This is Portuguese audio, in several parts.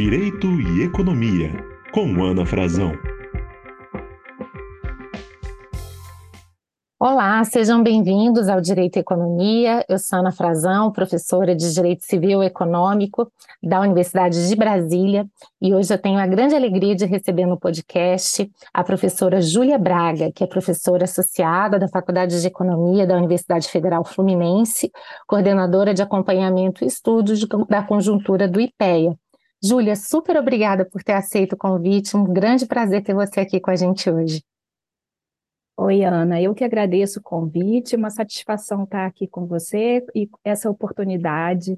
Direito e Economia, com Ana Frazão. Olá, sejam bem-vindos ao Direito e Economia. Eu sou Ana Frazão, professora de Direito Civil e Econômico da Universidade de Brasília, e hoje eu tenho a grande alegria de receber no podcast a professora Júlia Braga, que é professora associada da Faculdade de Economia da Universidade Federal Fluminense, coordenadora de acompanhamento e estudos da conjuntura do IPEA. Júlia, super obrigada por ter aceito o convite, um grande prazer ter você aqui com a gente hoje. Oi, Ana, eu que agradeço o convite, uma satisfação estar aqui com você e essa oportunidade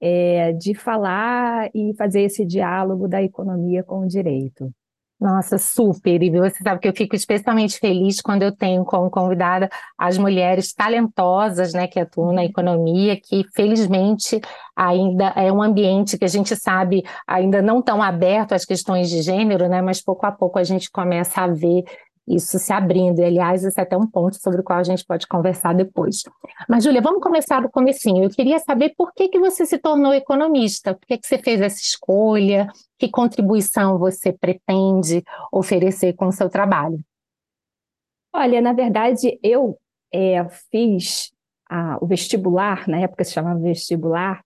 é, de falar e fazer esse diálogo da economia com o direito. Nossa, super! E você sabe que eu fico especialmente feliz quando eu tenho como convidada as mulheres talentosas, né, que atuam na economia, que felizmente ainda é um ambiente que a gente sabe ainda não tão aberto às questões de gênero, né, mas pouco a pouco a gente começa a ver isso se abrindo. E, aliás, esse é até um ponto sobre o qual a gente pode conversar depois. Mas, Júlia, vamos começar do comecinho. Eu queria saber por que, que você se tornou economista, por que, que você fez essa escolha, que contribuição você pretende oferecer com o seu trabalho? Olha, na verdade, eu é, fiz a, o vestibular, na época se chamava vestibular,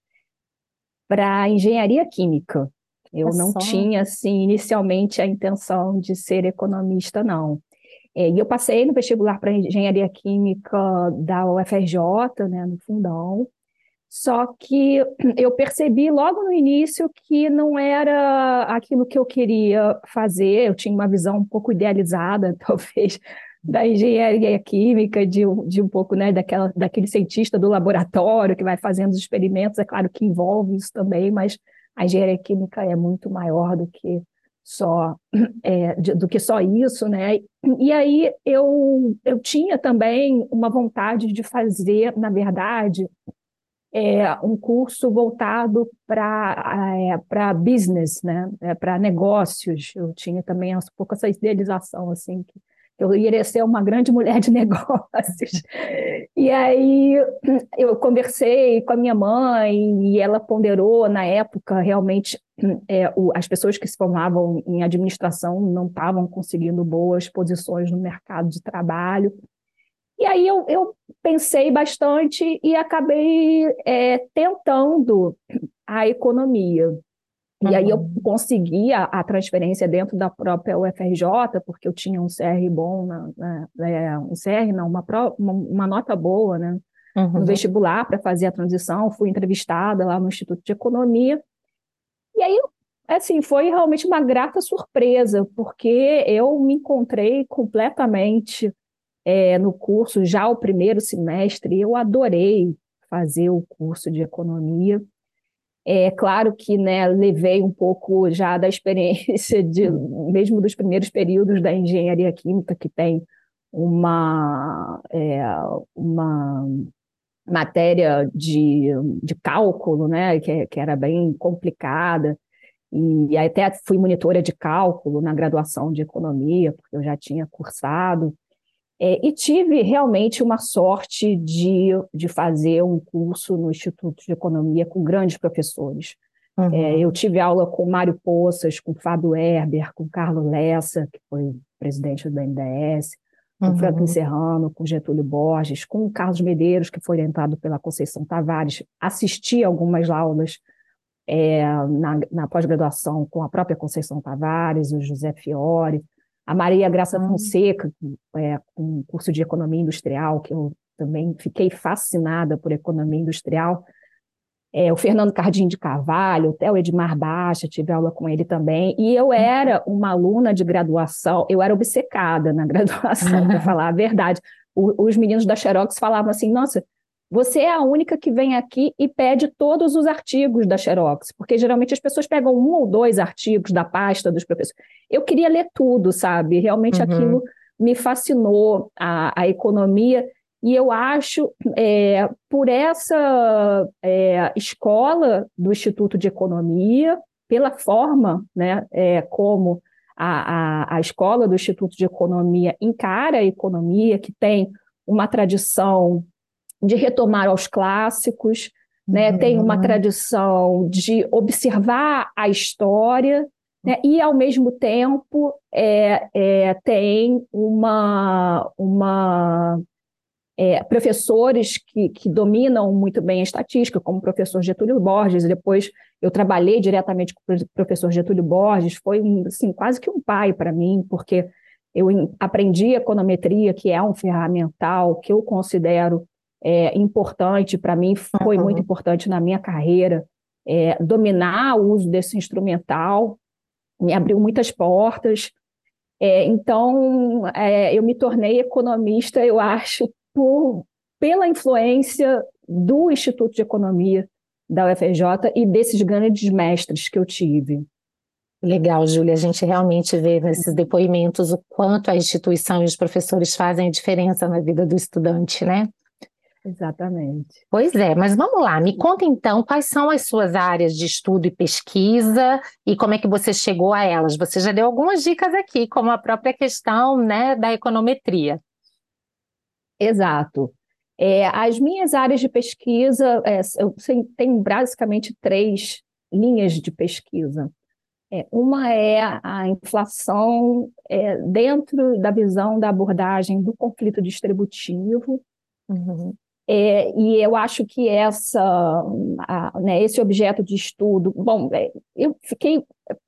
para engenharia química. Eu é não só. tinha, assim, inicialmente a intenção de ser economista, não. É, e eu passei no vestibular para engenharia química da UFRJ, né, no fundão. Só que eu percebi logo no início que não era aquilo que eu queria fazer. Eu tinha uma visão um pouco idealizada, talvez, da engenharia química, de, de um pouco né, daquela, daquele cientista do laboratório que vai fazendo os experimentos. É claro que envolve isso também, mas a engenharia química é muito maior do que só é, do que só isso, né? E aí eu, eu tinha também uma vontade de fazer, na verdade, é, um curso voltado para é, para business, né? É, para negócios. Eu tinha também um pouco essa idealização assim que eu iria ser uma grande mulher de negócios. E aí eu conversei com a minha mãe e ela ponderou na época realmente é, o, as pessoas que se formavam em administração não estavam conseguindo boas posições no mercado de trabalho. E aí eu, eu pensei bastante e acabei é, tentando a economia. E uhum. aí eu uhum. consegui a, transferência dentro da própria UFRJ, porque eu tinha um CR bom, na, na, é, um CR não, uma, uma, uma nota boa né, uhum. no vestibular para fazer a transição, fui entrevistada lá no Instituto de Economia, e aí assim, foi realmente uma grata surpresa, porque eu me encontrei completamente é, no curso já o primeiro semestre, eu adorei fazer o curso de economia, é claro que né, levei um pouco já da experiência, de, mesmo dos primeiros períodos da engenharia química, que tem uma, é, uma matéria de, de cálculo, né, que, que era bem complicada, e até fui monitora de cálculo na graduação de economia, porque eu já tinha cursado. É, e tive realmente uma sorte de, de fazer um curso no Instituto de Economia com grandes professores. Uhum. É, eu tive aula com Mário Poças, com Fábio Herber, com Carlos Lessa, que foi presidente do BNDES, com uhum. Franklin Serrano, com Getúlio Borges, com Carlos Medeiros, que foi orientado pela Conceição Tavares. Assisti algumas aulas é, na, na pós-graduação com a própria Conceição Tavares, o José Fiore, a Maria Graça hum. Fonseca, é, com um curso de economia industrial, que eu também fiquei fascinada por economia industrial. É, o Fernando Cardim de Carvalho, até o Edmar Baixa, tive aula com ele também. E eu era uma aluna de graduação, eu era obcecada na graduação, para falar a verdade. O, os meninos da Xerox falavam assim: nossa, você é a única que vem aqui e pede todos os artigos da Xerox, porque geralmente as pessoas pegam um ou dois artigos da pasta dos professores. Eu queria ler tudo, sabe? Realmente uhum. aquilo me fascinou, a, a economia, e eu acho, é, por essa é, escola do Instituto de Economia, pela forma né, é, como a, a, a escola do Instituto de Economia encara a economia, que tem uma tradição de retomar aos clássicos, né? Uhum. Tem uma tradição de observar a história, né? E ao mesmo tempo é, é, tem uma, uma é, professores que, que, dominam muito bem a estatística, como o professor Getúlio Borges, depois eu trabalhei diretamente com o professor Getúlio Borges, foi assim, quase que um pai para mim, porque eu aprendi econometria, que é um ferramental que eu considero é, importante para mim, foi uhum. muito importante na minha carreira, é, dominar o uso desse instrumental, me abriu muitas portas, é, então, é, eu me tornei economista, eu acho, por, pela influência do Instituto de Economia da UFRJ e desses grandes mestres que eu tive. Legal, Júlia. A gente realmente vê nesses depoimentos o quanto a instituição e os professores fazem a diferença na vida do estudante, né? Exatamente. Pois é, mas vamos lá, me conta então quais são as suas áreas de estudo e pesquisa e como é que você chegou a elas. Você já deu algumas dicas aqui, como a própria questão né, da econometria. Exato. É, as minhas áreas de pesquisa, é, eu tenho basicamente três linhas de pesquisa. É, uma é a inflação é, dentro da visão da abordagem do conflito distributivo. Uhum. É, e eu acho que essa, a, né, esse objeto de estudo, bom, é, eu fiquei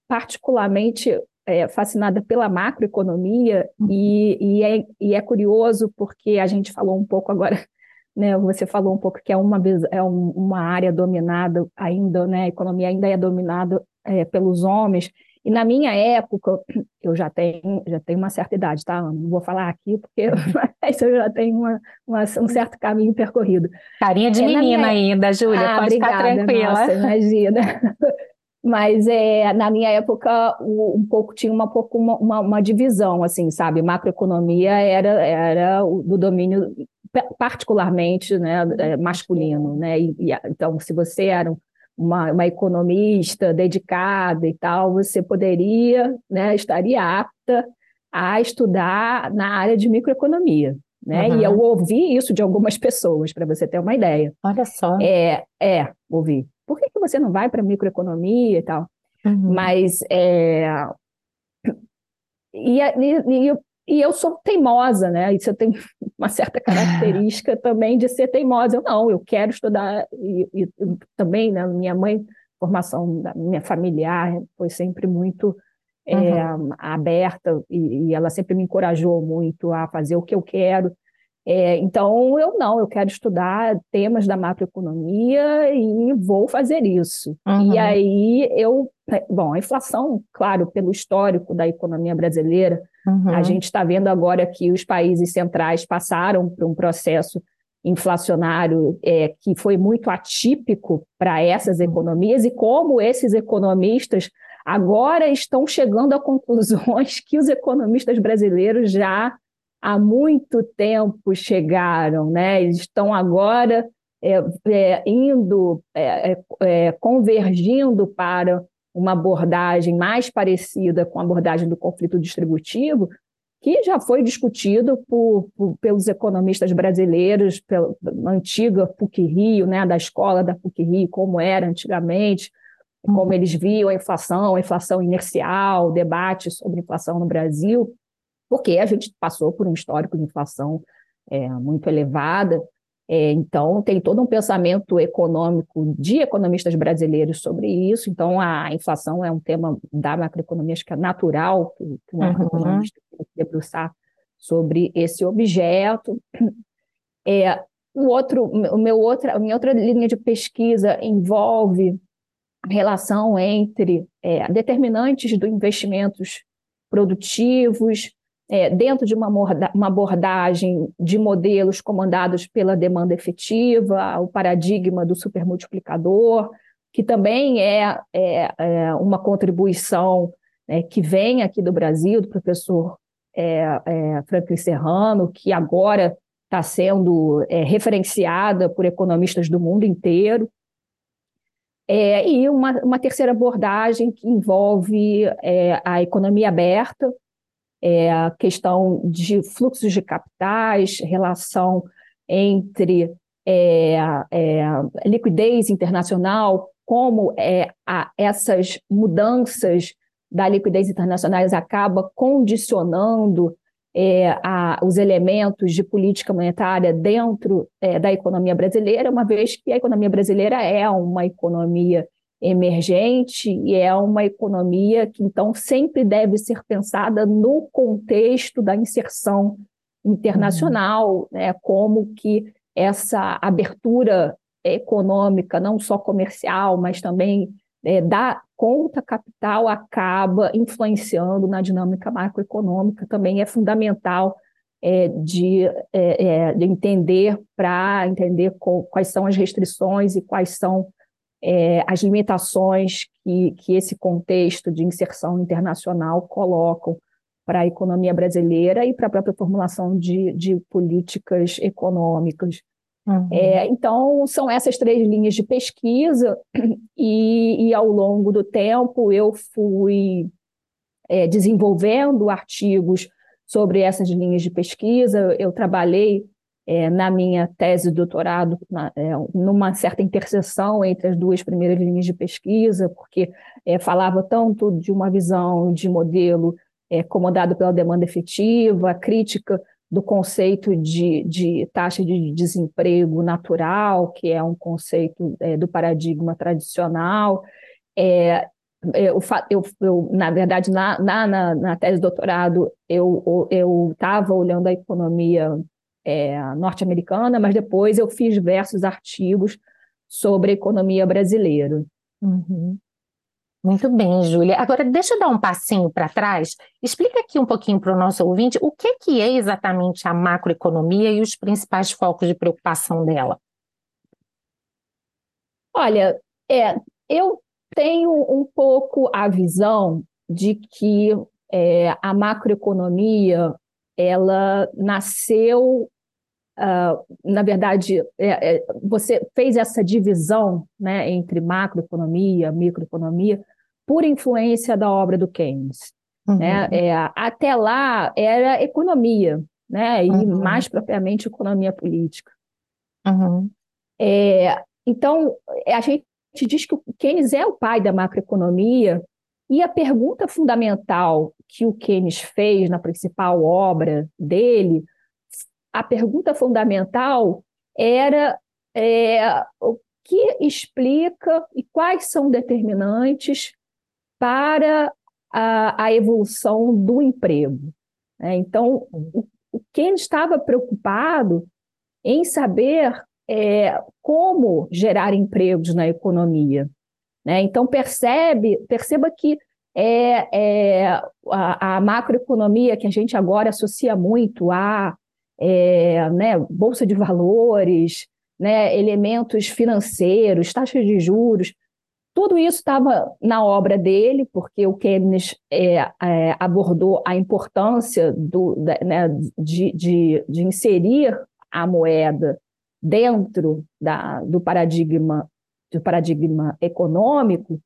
particularmente é, fascinada pela macroeconomia uhum. e, e, é, e é curioso porque a gente falou um pouco agora, né, você falou um pouco que é uma, é uma área dominada ainda, né, a economia ainda é dominada é, pelos homens, e na minha época, eu já tenho, já tenho uma certa idade, tá? Não vou falar aqui, porque mas eu já tenho uma, uma, um certo caminho percorrido. Carinha de é, menina minha... ainda, Júlia, ah, pode obrigada, ficar tranquila. Nossa, imagina. Mas é, na minha época, um pouco tinha uma, pouco uma, uma, uma divisão, assim, sabe? Macroeconomia era, era do domínio particularmente né, é, masculino, né? E, e, então, se você era uma, uma economista dedicada e tal, você poderia, né, estaria apta a estudar na área de microeconomia. Né? Uhum. E eu ouvi isso de algumas pessoas, para você ter uma ideia. Olha só. É, é ouvi por que, que você não vai para microeconomia e tal? Uhum. Mas é, e, e, e, eu sou teimosa, né? Isso eu tenho uma certa característica também de ser teimosa. Eu não, eu quero estudar e, e também, né? Minha mãe, formação da minha familiar foi sempre muito é, uhum. aberta e, e ela sempre me encorajou muito a fazer o que eu quero. É, então, eu não, eu quero estudar temas da macroeconomia e vou fazer isso. Uhum. E aí eu, é, bom, a inflação, claro, pelo histórico da economia brasileira, uhum. a gente está vendo agora que os países centrais passaram por um processo inflacionário é, que foi muito atípico para essas uhum. economias e como esses economistas agora estão chegando a conclusões que os economistas brasileiros já há muito tempo chegaram, né? Eles estão agora é, é, indo, é, é, é, convergindo para uma abordagem mais parecida com a abordagem do conflito distributivo, que já foi discutido por, por, pelos economistas brasileiros, pela antiga PUC-Rio, né, da escola da PUC-Rio, como era antigamente, como eles viam a inflação, a inflação inercial, debate sobre inflação no Brasil porque a gente passou por um histórico de inflação é, muito elevada, é, então tem todo um pensamento econômico de economistas brasileiros sobre isso, então a inflação é um tema da macroeconomia, acho que é natural que, que um uhum. economista se debruçar sobre esse objeto. É, o outro, o meu outra, a minha outra linha de pesquisa envolve a relação entre é, determinantes do investimentos produtivos é, dentro de uma, uma abordagem de modelos comandados pela demanda efetiva, o paradigma do supermultiplicador, que também é, é, é uma contribuição né, que vem aqui do Brasil, do professor é, é, Franklin Serrano, que agora está sendo é, referenciada por economistas do mundo inteiro. É, e uma, uma, terceira abordagem que envolve a economia aberta, é, a questão de fluxos de capitais, relação entre é, é, liquidez internacional, como é, a, essas mudanças da liquidez internacionais acaba condicionando é, a, os elementos de política monetária dentro é, da economia brasileira, uma vez que a economia brasileira é uma economia emergente e é uma economia que, então, sempre deve ser pensada no contexto da inserção internacional, uhum. né, como que essa abertura econômica, não só comercial, mas também é, da conta capital acaba influenciando na dinâmica macroeconômica, também é fundamental é, de, é, é de, entender para entender quais são as restrições e quais são é, as limitações que, que esse contexto de inserção internacional colocam para a economia brasileira e para a própria formulação de, de políticas econômicas. Uhum. É, então, são essas três linhas de pesquisa, e, e ao longo do tempo eu fui é, desenvolvendo artigos sobre essas linhas de pesquisa. Eu trabalhei é, na minha tese de doutorado na, é, numa certa interseção entre as duas primeiras linhas de pesquisa, porque é, falava tanto de uma visão de modelo é, pela demanda efetiva, crítica do conceito de, de, taxa de desemprego natural, que é um conceito é, do paradigma tradicional. É, é eu, eu, eu, na verdade, na, na, na tese de doutorado, eu estava olhando a economia é, norte-americana, mas depois eu fiz diversos artigos sobre a economia brasileira. Uhum. Muito bem, Júlia. Agora, deixa eu dar um passinho para trás. Explica aqui um pouquinho para o nosso ouvinte o que, que é exatamente a macroeconomia e os principais focos de preocupação dela. Olha, é, eu tenho um pouco a visão de que é, a macroeconomia ela nasceu, uh, na verdade, é, é, você fez essa divisão né, entre macroeconomia, microeconomia, por influência da obra do Keynes. Uhum. Né? É, até lá era economia, né? e uhum. mais propriamente economia política. Uhum. É, então, a gente diz que o Keynes é o pai da macroeconomia, e a pergunta fundamental que o Keynes fez na principal obra dele, a pergunta fundamental era é, o que explica e quais são determinantes para a, a evolução do emprego. Né? Então, o, Keynes estava preocupado em saber é, como gerar empregos na economia. Né? Então, percebe, perceba que é, é a, a, macroeconomia que a gente agora associa muito a é, né, bolsa de valores, né, elementos financeiros, taxas de juros, tudo isso estava na obra dele, porque o Keynes é, é, abordou a importância do, né, de, de, de, inserir a moeda dentro da, do paradigma do paradigma econômico,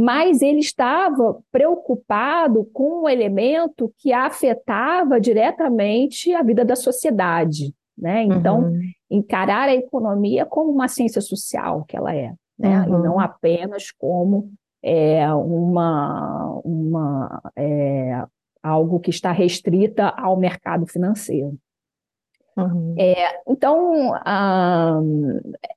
mas ele estava preocupado com um elemento que afetava diretamente a vida da sociedade. Né? Então, uhum. encarar a economia como uma ciência social que ela é né? Uhum. e não apenas como é, uma, uma é, algo que está restrita ao mercado financeiro. Uhum. É, então,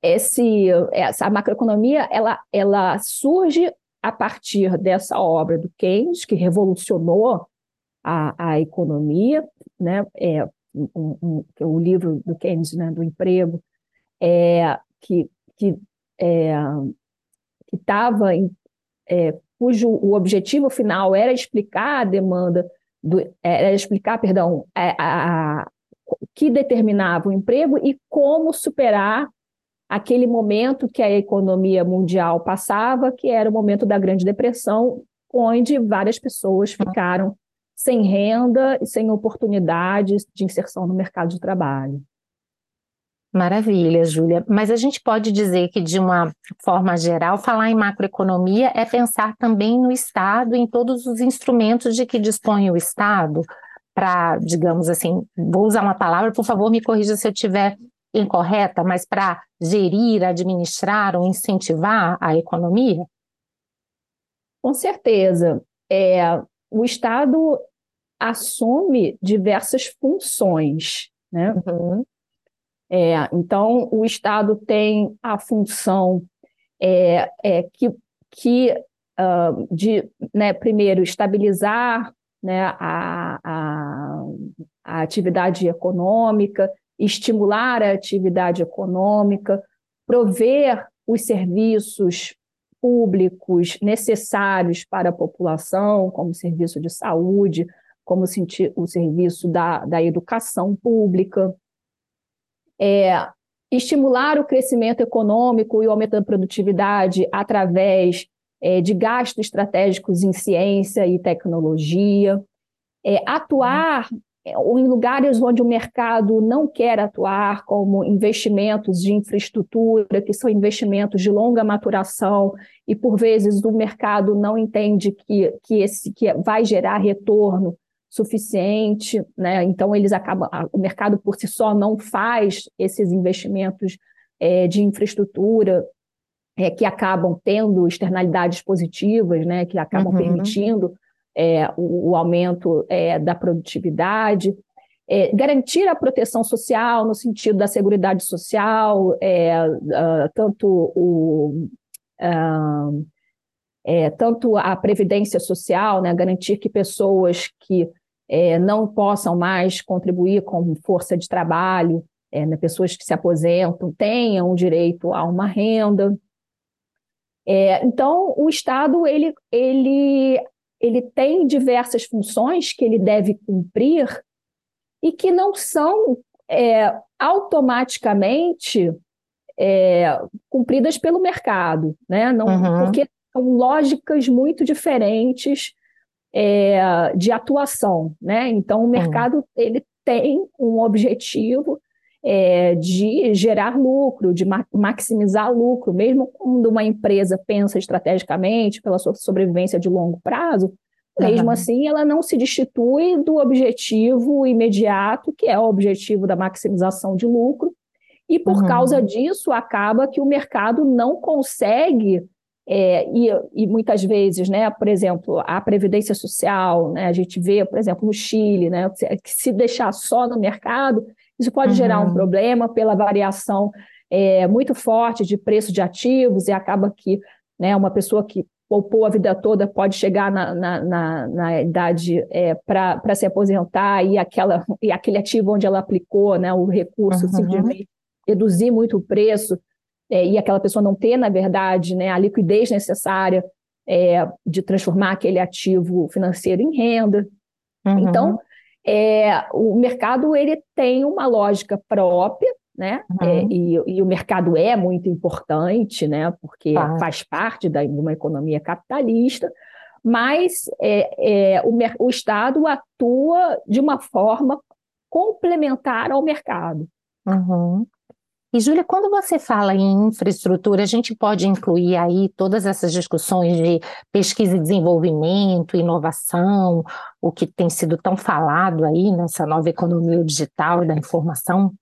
esse, essa macroeconomia ela, ela surge a partir dessa obra do Keynes, que revolucionou a, a economia, né? é, um, um, o livro do Keynes, né, do emprego, é, que, que é, que estava é, cujo o objetivo final era explicar a demanda do, era explicar, perdão, a, a, a, que determinava o emprego e como superar aquele momento que a economia mundial passava, que era o momento da Grande Depressão, onde várias pessoas ficaram sem renda e sem oportunidades de inserção no mercado de trabalho. Maravilha, Júlia. Mas a gente pode dizer que, de uma forma geral, falar em macroeconomia é pensar também no Estado, em todos os instrumentos de que dispõe o Estado, para, digamos assim, vou usar uma palavra, por favor, me corrija se eu estiver incorreta, mas para gerir, administrar ou incentivar a economia? Com certeza. É, o Estado assume diversas funções, né? Uhum. É, então, o Estado tem a função é, é que, que uh, de, né, primeiro, estabilizar né, a, a, a atividade econômica, estimular a atividade econômica, prover os serviços públicos necessários para a população, como serviço de saúde, como o serviço da, da educação pública, é, estimular o crescimento econômico e o aumento da produtividade através é, de gastos estratégicos em ciência e tecnologia, é, atuar é, em lugares onde o mercado não quer atuar, como investimentos de infraestrutura, que são investimentos de longa maturação, e por vezes o mercado não entende que, que, esse, que vai gerar retorno suficiente, né? então eles acabam, o mercado por si só não faz esses investimentos é, de infraestrutura é, que acabam tendo externalidades positivas, né, que acabam uhum. permitindo é, o, o, aumento é, da produtividade, é, garantir a proteção social no sentido da segurança social, uh, tanto o uh, tanto a previdência social, né, garantir que pessoas que não possam mais contribuir com força de trabalho, né, pessoas que se aposentam tenham direito a uma renda, é, então, o Estado ele, ele, ele tem diversas funções que ele deve cumprir e que não são é, automaticamente é, cumpridas pelo mercado, né? Não, uhum. Porque são lógicas muito diferentes é, de atuação, né? Então, o mercado uhum. ele tem um objetivo é, de gerar lucro, de ma maximizar lucro, mesmo quando uma empresa pensa estrategicamente pela sua sobrevivência de longo prazo, mesmo uhum. assim ela não se destitui do objetivo imediato, que é o objetivo da maximização de lucro, e por uhum. causa disso acaba que o mercado não consegue é, e, e, muitas vezes, né, por exemplo, a previdência social, né, a gente vê, por exemplo, no Chile, né, que se deixar só no mercado, isso pode uhum. gerar um uhum. problema pela variação é, muito forte de preço de ativos e acaba que né, uma pessoa que poupou a vida toda pode chegar na, na, na, na idade é, para se aposentar e, aquela, e aquele ativo onde ela aplicou né, o recurso uhum. simplesmente reduzir muito o preço é, e aquela pessoa não ter, na verdade, né, a liquidez necessária é, de transformar aquele ativo financeiro em renda. Uhum. Então, é, o mercado ele tem uma lógica própria, né? Uhum. É, e, e, o mercado é muito importante, né? Porque ah. faz parte da, de uma economia capitalista, mas é, é, o, o Estado atua de uma forma complementar ao mercado. Uhum. E, Júlia, quando você fala em infraestrutura, a gente pode incluir aí todas essas discussões de pesquisa e desenvolvimento, inovação, o que tem sido tão falado aí nessa nova economia digital e da informação?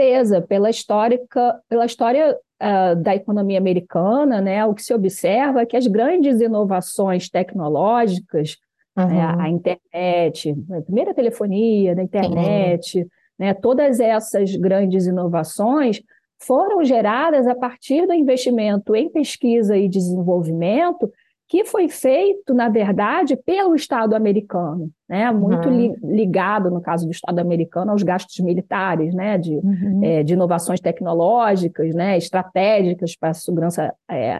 certeza, pela, histórica, pela história uh, da economia americana, né, o que se observa é que as grandes inovações tecnológicas, uhum. né, a internet, a primeira telefonia, da internet, né? Todas essas grandes inovações foram geradas a partir do investimento em pesquisa e desenvolvimento que foi feito, na verdade, pelo Estado americano, né? muito uhum. li ligado, no caso do Estado americano, aos gastos militares, né? de, uhum. é, de inovações tecnológicas, né? estratégicas para a segurança é,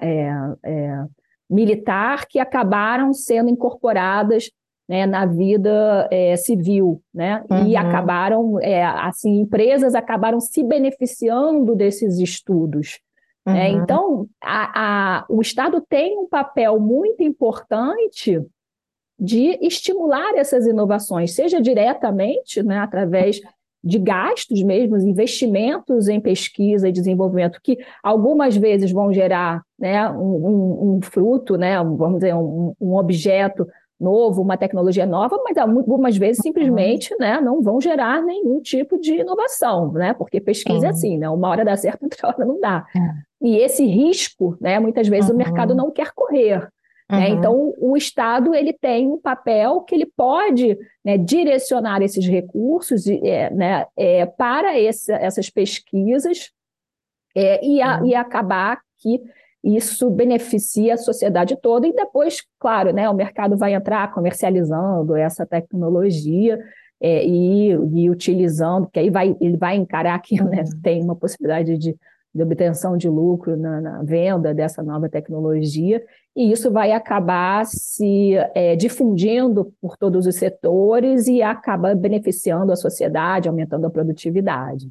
é militar, que acabaram sendo incorporadas né, na vida é, civil, né? Uhum. E acabaram, é, assim, empresas acabaram se beneficiando desses estudos. Né? Uhum. Né? Então, a, a, o Estado tem um papel muito importante de estimular essas inovações, seja diretamente, né, através de gastos mesmo, investimentos em pesquisa e desenvolvimento, que algumas vezes vão gerar né, um, um, um fruto, né, vamos dizer, um, um objeto novo, uma tecnologia nova, mas algumas vezes uhum. simplesmente né, não vão gerar nenhum tipo de inovação, né? Porque pesquisa é assim, né? Uma hora dá certo, outra hora não dá. É. E esse risco, né, muitas vezes uhum. o mercado não quer correr. Né? Uhum. Então, o Estado ele tem um papel que ele pode né, direcionar esses recursos é, né, é, para essas pesquisas é, e, a, uhum. e acabar que isso beneficia a sociedade toda e depois, claro, né, o mercado vai entrar comercializando essa tecnologia é, e, e, utilizando, que aí vai, ele vai encarar que né, tem uma possibilidade de, de obtenção de lucro na, na, venda dessa nova tecnologia, e isso vai acabar se é, difundindo por todos os setores e acaba beneficiando a sociedade, aumentando a produtividade.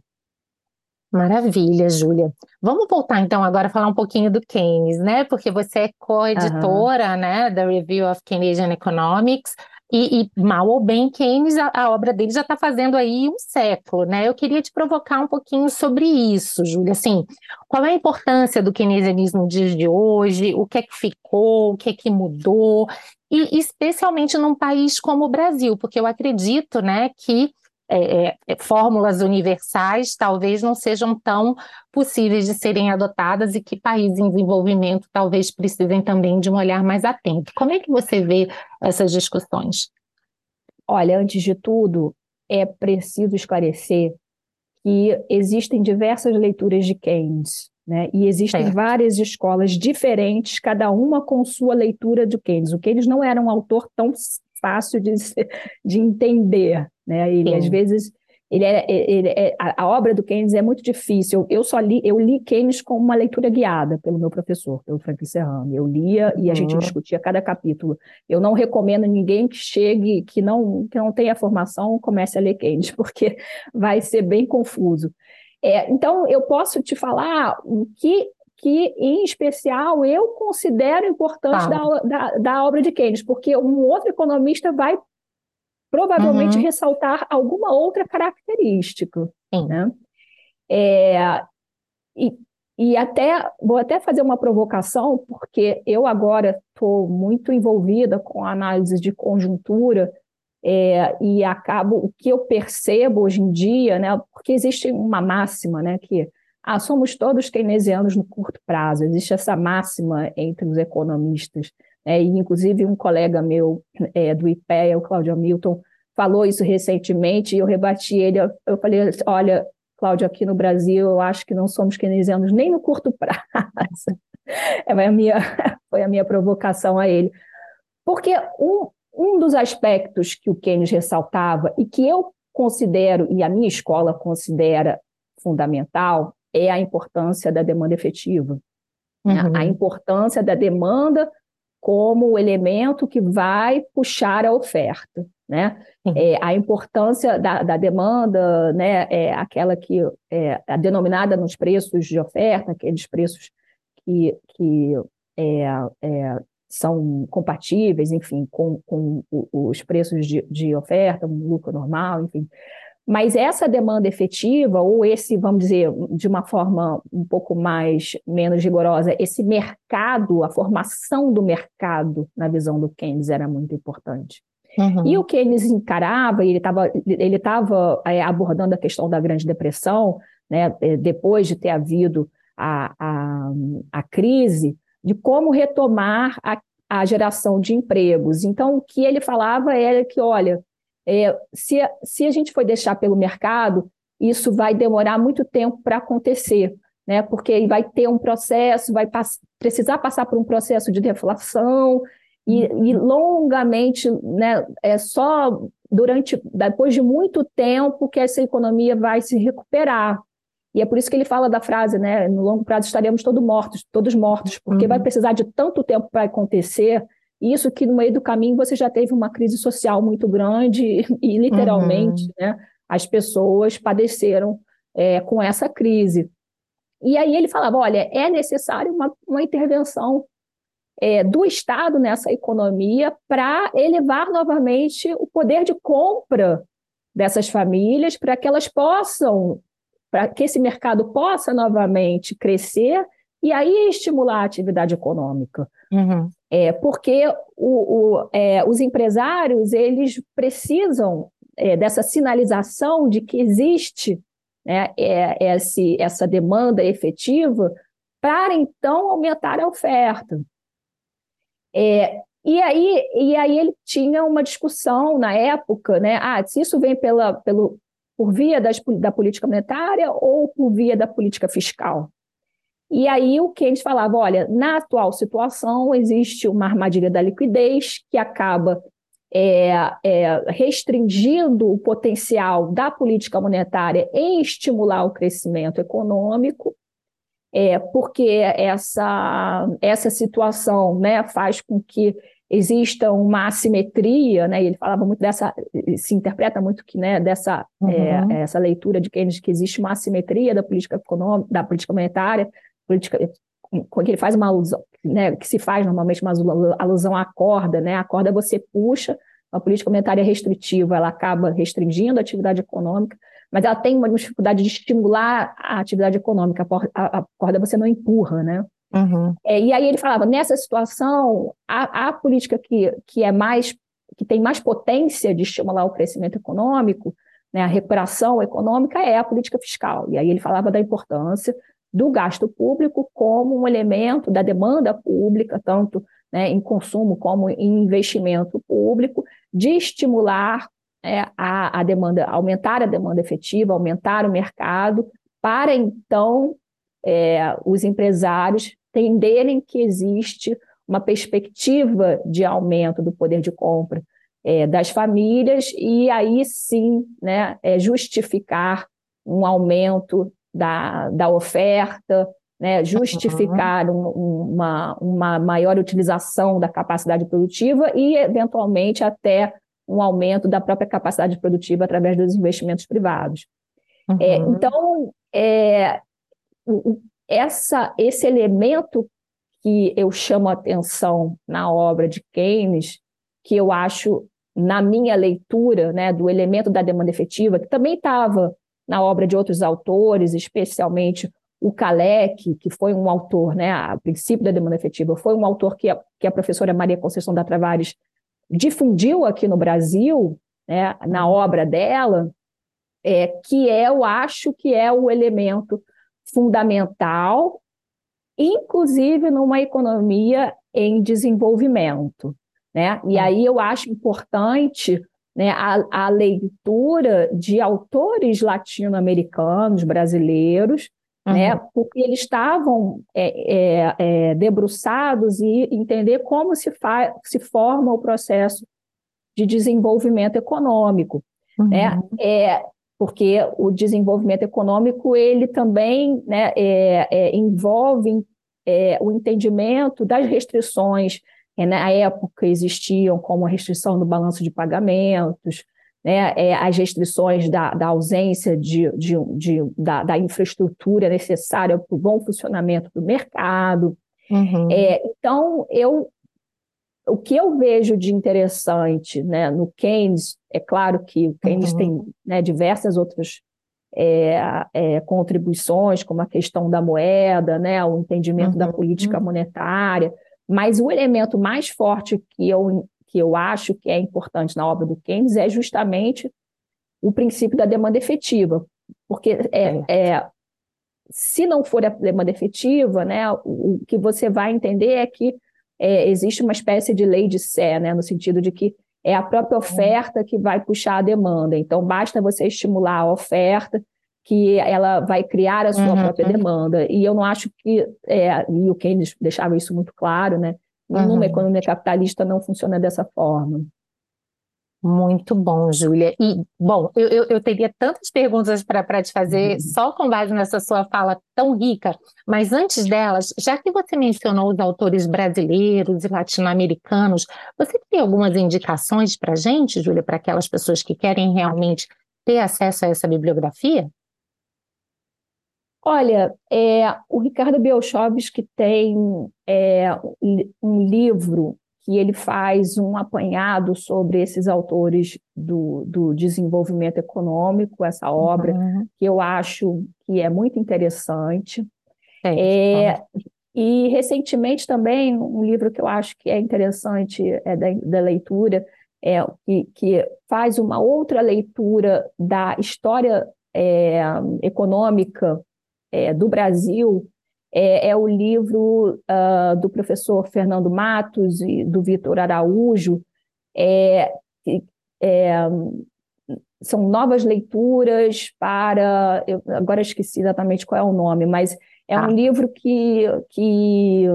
Maravilha, Júlia. Vamos voltar então agora a falar um pouquinho do Keynes, né? Porque você é co-editora, uhum. né, da Review of Keynesian Economics. E, e, mal ou bem, Keynes, a, a obra dele já está fazendo aí um século, né? Eu queria te provocar um pouquinho sobre isso, Júlia. Assim, qual é a importância do keynesianismo no dia de hoje? O que é que ficou? O que é que mudou? E especialmente num país como o Brasil, porque eu acredito, né, que é, é, é, fórmulas universais talvez não sejam tão possíveis de serem adotadas e que países em desenvolvimento talvez precisem também de um olhar mais atento. Como é que você vê essas discussões? Olha, antes de tudo, é preciso esclarecer que existem diversas leituras de Keynes, né? E existem certo. várias escolas diferentes, cada uma com sua leitura de Keynes. O Keynes não era um autor tão fácil de, de entender, né? Ele, Sim. às vezes, ele é, ele é, a, obra do Keynes é muito difícil. Eu, eu só li, eu li Keynes com uma leitura guiada pelo meu professor, pelo Frank Serrano. Eu lia e a gente uhum. discutia cada capítulo. Eu não recomendo ninguém que chegue, que não, que não tenha formação, comece a ler Keynes, porque vai ser bem confuso. É, então, eu posso te falar o que, que, em especial, eu considero importante da, da, da obra de Keynes, porque um outro economista vai provavelmente uhum. ressaltar alguma outra característica. Sim. Né? É, e, e até vou até fazer uma provocação, porque eu agora estou muito envolvida com a análise de conjuntura é, e acabo o que eu percebo hoje em dia, né? Porque existe uma máxima, né? Que ah, somos todos keynesianos no curto prazo. Existe essa máxima entre os economistas. É, e, inclusive, um colega meu é, do IPEA, o Cláudio Hamilton, falou isso recentemente e eu rebati ele. Eu, falei: olha, Cláudio, aqui no Brasil, eu acho que não somos keynesianos nem no curto prazo. é, a minha, foi a minha provocação a ele. Porque um, um dos aspectos que o Keynes ressaltava e que eu considero, e a minha escola considera fundamental, é a importância da demanda efetiva. Uhum. A importância da demanda como o elemento que vai puxar a oferta. Né? É, a importância da, da, demanda, né, é aquela que é denominada nos preços de oferta, aqueles preços que, que é, é, são compatíveis, enfim, com, com os preços de, de oferta, um lucro normal, enfim. Mas essa demanda efetiva, ou esse, vamos dizer, de uma forma um pouco mais menos rigorosa, esse mercado, a formação do mercado, na visão do Keynes, era muito importante. Uhum. E o Keynes encarava, ele estava ele tava, é, abordando a questão da Grande Depressão, né, é, depois de ter havido a, a, a crise, de como retomar a, a geração de empregos. Então, o que ele falava era que, olha, é, se, se a gente for deixar pelo mercado, isso vai demorar muito tempo para acontecer, né? Porque vai ter um processo, vai pass precisar passar por um processo de deflação e, e, longamente, né? É só durante depois de muito tempo que essa economia vai se recuperar. E é por isso que ele fala da frase, né? No longo prazo estaremos todos mortos, todos mortos, porque uhum. vai precisar de tanto tempo para acontecer isso que no meio do caminho você já teve uma crise social muito grande e, literalmente, uhum. né, as pessoas padeceram é, com essa crise. E aí ele falava, olha, é necessário uma, uma intervenção é, do Estado nessa economia para elevar novamente o poder de compra dessas famílias, para que elas possam, para que esse mercado possa novamente crescer e aí estimular a atividade econômica. Uhum. É, porque o, o, é, os empresários eles precisam é, dessa sinalização de que existe né, é, esse, essa demanda efetiva para então aumentar a oferta. É, e aí, e aí ele tinha uma discussão na época, né? Ah, se isso vem pela, pelo, por via das, da política monetária ou por via da política fiscal. E aí o Keynes falava, olha, na atual situação existe uma armadilha da liquidez que acaba é, é, restringindo o potencial da política monetária em estimular o crescimento econômico, é, porque essa, essa situação né, faz com que exista uma assimetria, né? Ele falava muito dessa, se interpreta muito que, né, dessa uhum. é, essa leitura de Keynes que existe uma assimetria da política econômica, da política monetária, política que ele faz uma alusão, né, que se faz normalmente uma alusão à corda, né? A corda você puxa, a política monetária restritiva, ela acaba restringindo a atividade econômica, mas ela tem uma dificuldade de estimular a atividade econômica, a, a corda você não empurra, né? Uhum. É, e aí ele falava, nessa situação, a, a, política que, que é mais, que tem mais potência de estimular o crescimento econômico, né, a recuperação econômica é a política fiscal. E aí ele falava da importância do gasto público como um elemento da demanda pública, tanto né, em consumo como em investimento público, de estimular é, a, a demanda, aumentar a demanda efetiva, aumentar o mercado, para então é, os empresários entenderem que existe uma perspectiva de aumento do poder de compra é, das famílias e aí sim né, é, justificar um aumento da, da oferta, né, justificar um, uma, uma maior utilização da capacidade produtiva e, eventualmente, até um aumento da própria capacidade produtiva através dos investimentos privados. Uhum. É, então, é, essa, esse elemento que eu chamo a atenção na obra de Keynes, que eu acho, na minha leitura, né, do elemento da demanda efetiva, que também estava na obra de outros autores, especialmente o Kalec, que foi um autor, né, a princípio da demanda efetiva, foi um autor que a, que a professora Maria Conceição da Travares difundiu aqui no Brasil, né, na obra dela, é, que é, eu acho que é o elemento fundamental, inclusive numa economia em desenvolvimento. Né? E hum. aí eu acho importante né, a, a leitura de autores latino-americanos, brasileiros, né, uhum. né, porque eles estavam é, é, é, debruçados e entender como se, se forma o processo de desenvolvimento econômico. Né? Uhum. Né? É, porque o desenvolvimento econômico ele também né, é, é, envolve é, o entendimento das restrições que na época existiam, como a restrição do balanço de pagamentos, né, é, as restrições da, da ausência de, de, de da, da, infraestrutura necessária para o bom funcionamento do mercado. Uhum. É, então, eu o que eu vejo de interessante né, no Keynes, é claro que o Keynes uhum. tem né, diversas outras é, é, contribuições, como a questão da moeda, né, o entendimento uhum. da política monetária, mas o elemento mais forte que eu, que eu acho que é importante na obra do Keynes é justamente o princípio da demanda efetiva, porque é, é. se não for a demanda efetiva, né, o, o que você vai entender é que é, existe uma espécie de lei de Sé, né, no sentido de que é a própria oferta que vai puxar a demanda. Então, basta você estimular a oferta que ela vai criar a sua uhum. própria demanda. E eu não acho que, é, e o Keynes deixava isso muito claro, né, uhum. numa economia capitalista não funciona dessa forma. Muito bom, Júlia. E, bom, eu, eu, eu, teria tantas perguntas para te fazer uhum. só com base nessa sua fala tão rica, mas antes delas, já que você mencionou os autores brasileiros e latino-americanos, você tem algumas indicações para a gente, Júlia, para aquelas pessoas que querem realmente ter acesso a essa bibliografia? Olha, é, o Ricardo Bielchowski tem é, um livro que ele faz um apanhado sobre esses autores do, do desenvolvimento econômico, essa obra, uhum. que eu acho que é muito interessante. É, E recentemente também um livro que eu acho que é interessante é da, da leitura é que, que faz uma outra leitura da história é, econômica é, do Brasil é, é o livro uh, do professor Fernando Matos e do Vitor Araújo. É, é, são novas leituras para. Eu agora esqueci exatamente qual é o nome, mas é ah. um livro que, que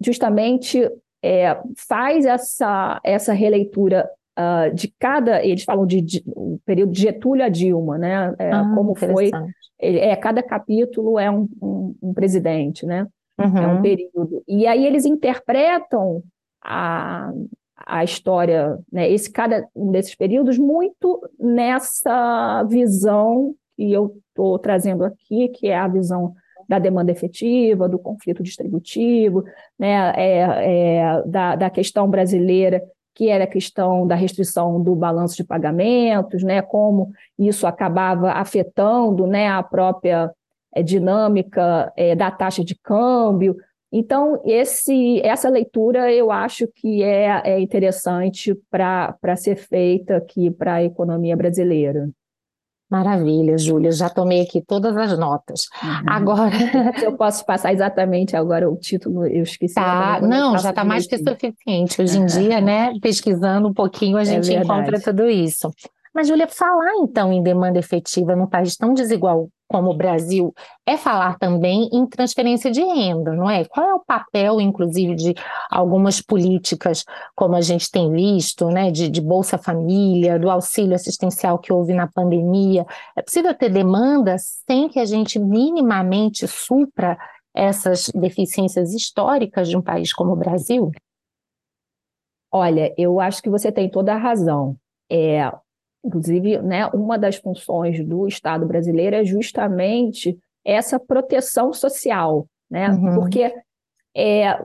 justamente é, faz essa, essa releitura uh, de cada. Eles falam de, de o período de Getúlio a Dilma, né? É, ah, como foi. É, cada capítulo é um, um, um presidente, né? Uhum. É um uhum. período. E aí eles interpretam a, a história, né, esse cada um desses períodos muito nessa visão que eu estou trazendo aqui, que é a visão da demanda efetiva, do conflito distributivo, né, é, é, da, da questão brasileira, que era a questão da restrição do balanço de pagamentos, né, como isso acabava afetando né, a própria é, dinâmica é, da taxa de câmbio. Então, esse, essa leitura eu acho que é, é interessante para ser feita aqui para a economia brasileira. Maravilha, Júlia, já tomei aqui todas as notas. Uhum. Agora. Eu posso passar exatamente agora o título, eu esqueci. Tá, não, já está mais que suficiente. Hoje em dia, né, pesquisando um pouquinho, a é gente é encontra tudo isso. Mas, Júlia, falar então em demanda efetiva num país tão desigual como o Brasil é falar também em transferência de renda, não é? Qual é o papel, inclusive, de algumas políticas, como a gente tem visto, né, de, de Bolsa Família, do auxílio assistencial que houve na pandemia? É possível ter demanda sem que a gente minimamente supra essas deficiências históricas de um país como o Brasil? Olha, eu acho que você tem toda a razão. É, Inclusive, né, uma das funções do Estado brasileiro é justamente essa proteção social, né? Uhum. Porque é,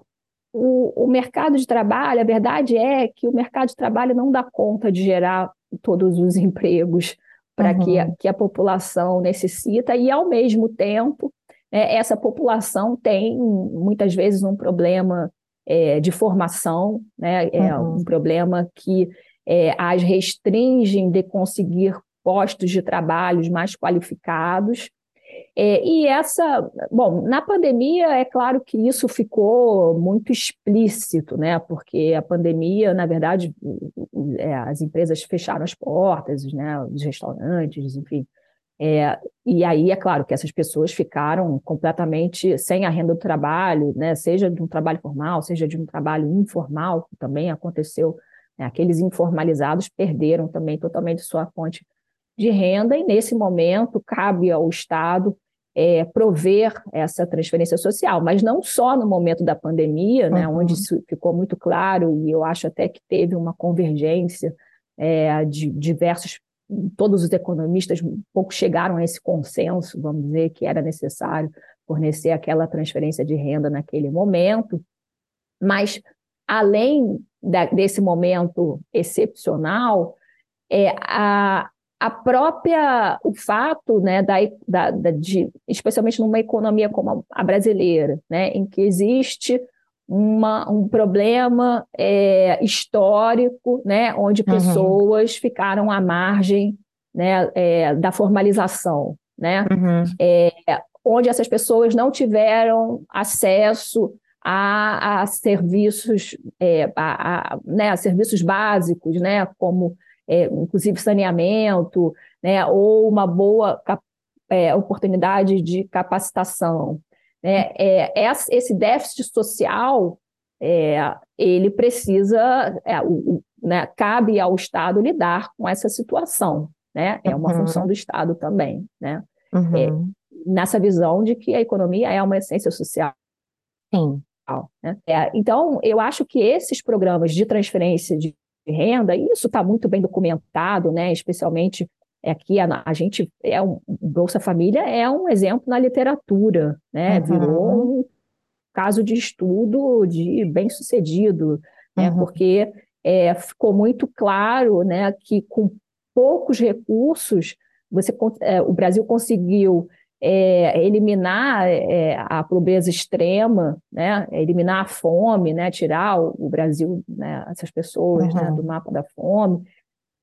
o, o mercado de trabalho, a verdade é que o mercado de trabalho não dá conta de gerar todos os empregos para uhum. que, a, que a população necessita, e ao mesmo tempo, né, essa população tem muitas vezes um problema é, de formação, né, é uhum. um problema que é, as restringem de conseguir postos de trabalhos mais qualificados. É, e essa, bom, na pandemia é claro que isso ficou muito explícito, né? Porque a pandemia, na verdade, é, as empresas fecharam as portas, né? Os restaurantes, enfim. É, e aí é claro que essas pessoas ficaram completamente sem a renda do trabalho, né? Seja de um trabalho formal, seja de um trabalho informal, que também aconteceu? Aqueles informalizados perderam também totalmente sua fonte de renda, e nesse momento cabe ao Estado é, prover essa transferência social, mas não só no momento da pandemia, né, uhum. onde isso ficou muito claro, e eu acho até que teve uma convergência é, de diversos, todos os economistas um pouco chegaram a esse consenso, vamos dizer, que era necessário fornecer aquela transferência de renda naquele momento, mas além da, desse momento excepcional, é a, a própria o fato, né, da, da, da, de, especialmente numa economia como a brasileira, né, em que existe uma, um problema é, histórico, né, onde uhum. pessoas uhum. ficaram à margem, né, é, da formalização, né, uhum. é, onde essas pessoas não tiveram acesso a, a serviços, é, a, a, né, a serviços básicos, né, como é, inclusive saneamento, né, ou uma boa é, oportunidade de capacitação. Né? É, esse déficit social, é, ele precisa, é, o, né, cabe ao Estado lidar com essa situação. Né? É uma uhum. função do Estado também. Né? Uhum. nessa visão de que a economia é uma essência social. Sim. Né? É, então, eu acho que esses programas de transferência de renda, isso está muito bem documentado, né? especialmente aqui a, a gente é um Bolsa Família é um exemplo na literatura, né? Uhum. Virou um caso de estudo de bem sucedido, né? Uhum. Porque é, ficou muito claro, né, que com poucos recursos você é, o Brasil conseguiu é, eliminar é, a pobreza extrema, né, eliminar a fome, né, tirar o, o Brasil, né, essas pessoas né, uhum. né, do mapa da fome,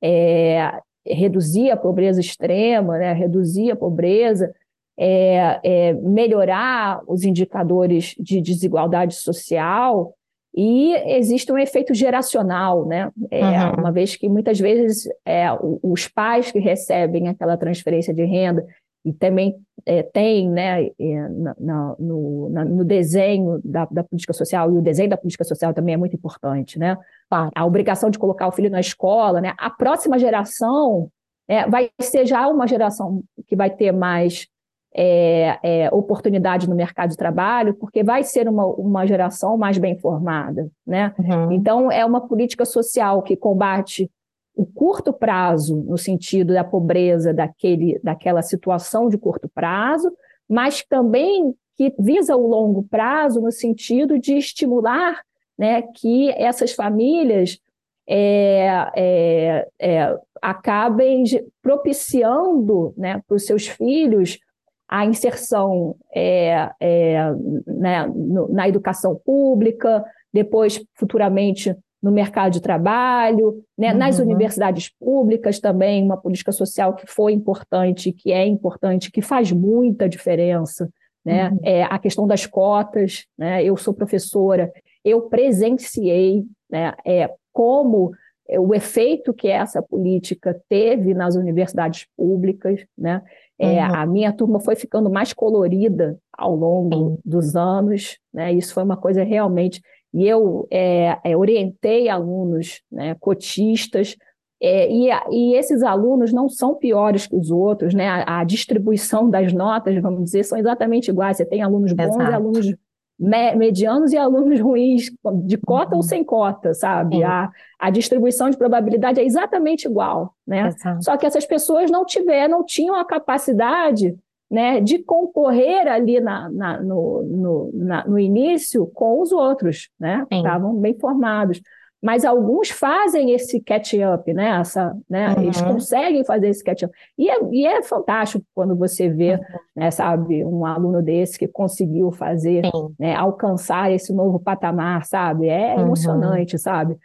é, reduzir a pobreza extrema, né, reduzir a pobreza, é, é, melhorar os indicadores de desigualdade social, e existe um efeito geracional, né? É, uhum. Uma vez que muitas vezes é, os pais que recebem aquela transferência de renda e também é, tem né, é, na, na, no, na, no, desenho da, da, política social, e o desenho da política social também é muito importante, né? A obrigação de colocar o filho na escola, né? A próxima geração é, vai ser já uma geração que vai ter mais é, é, oportunidade no mercado de trabalho, porque vai ser uma, uma geração mais bem formada, né? Uhum. Então, é uma política social que combate o curto prazo, no sentido da pobreza daquele, daquela situação de curto prazo, mas também que visa o longo prazo no sentido de estimular né, que essas famílias é, é, é, acabem propiciando né, para os seus filhos a inserção é, é, né, na educação pública, depois, futuramente, no mercado de trabalho, né, uhum. nas universidades públicas também, uma política social que foi importante, que é importante, que faz muita diferença. Né? Uhum. É, a questão das cotas, né? eu sou professora, eu presenciei né, é, como o efeito que essa política teve nas universidades públicas, né? É, uhum. A minha turma foi ficando mais colorida ao longo dos anos, né? Isso foi uma coisa realmente. E eu é, é, orientei alunos né, cotistas, é, e, e, esses alunos não são piores que os outros, né? A, a, distribuição das notas, vamos dizer, são exatamente iguais. Você tem alunos bons Exato. e alunos me, medianos e alunos ruins, de cota uhum. ou sem cota, sabe? A, a distribuição de probabilidade é exatamente igual, né? Exato. Só que essas pessoas não tiveram, não tinham a capacidade né, de concorrer ali na, na, no, no, na, no início com os outros, né? Estavam bem formados mas alguns fazem esse catch-up, né? Essa, né? Uhum. Eles conseguem fazer esse catch-up. E é, e é fantástico quando você vê, uhum. né, sabe, um aluno desse que conseguiu fazer, né, alcançar esse novo patamar, sabe? É uhum. emocionante, sabe?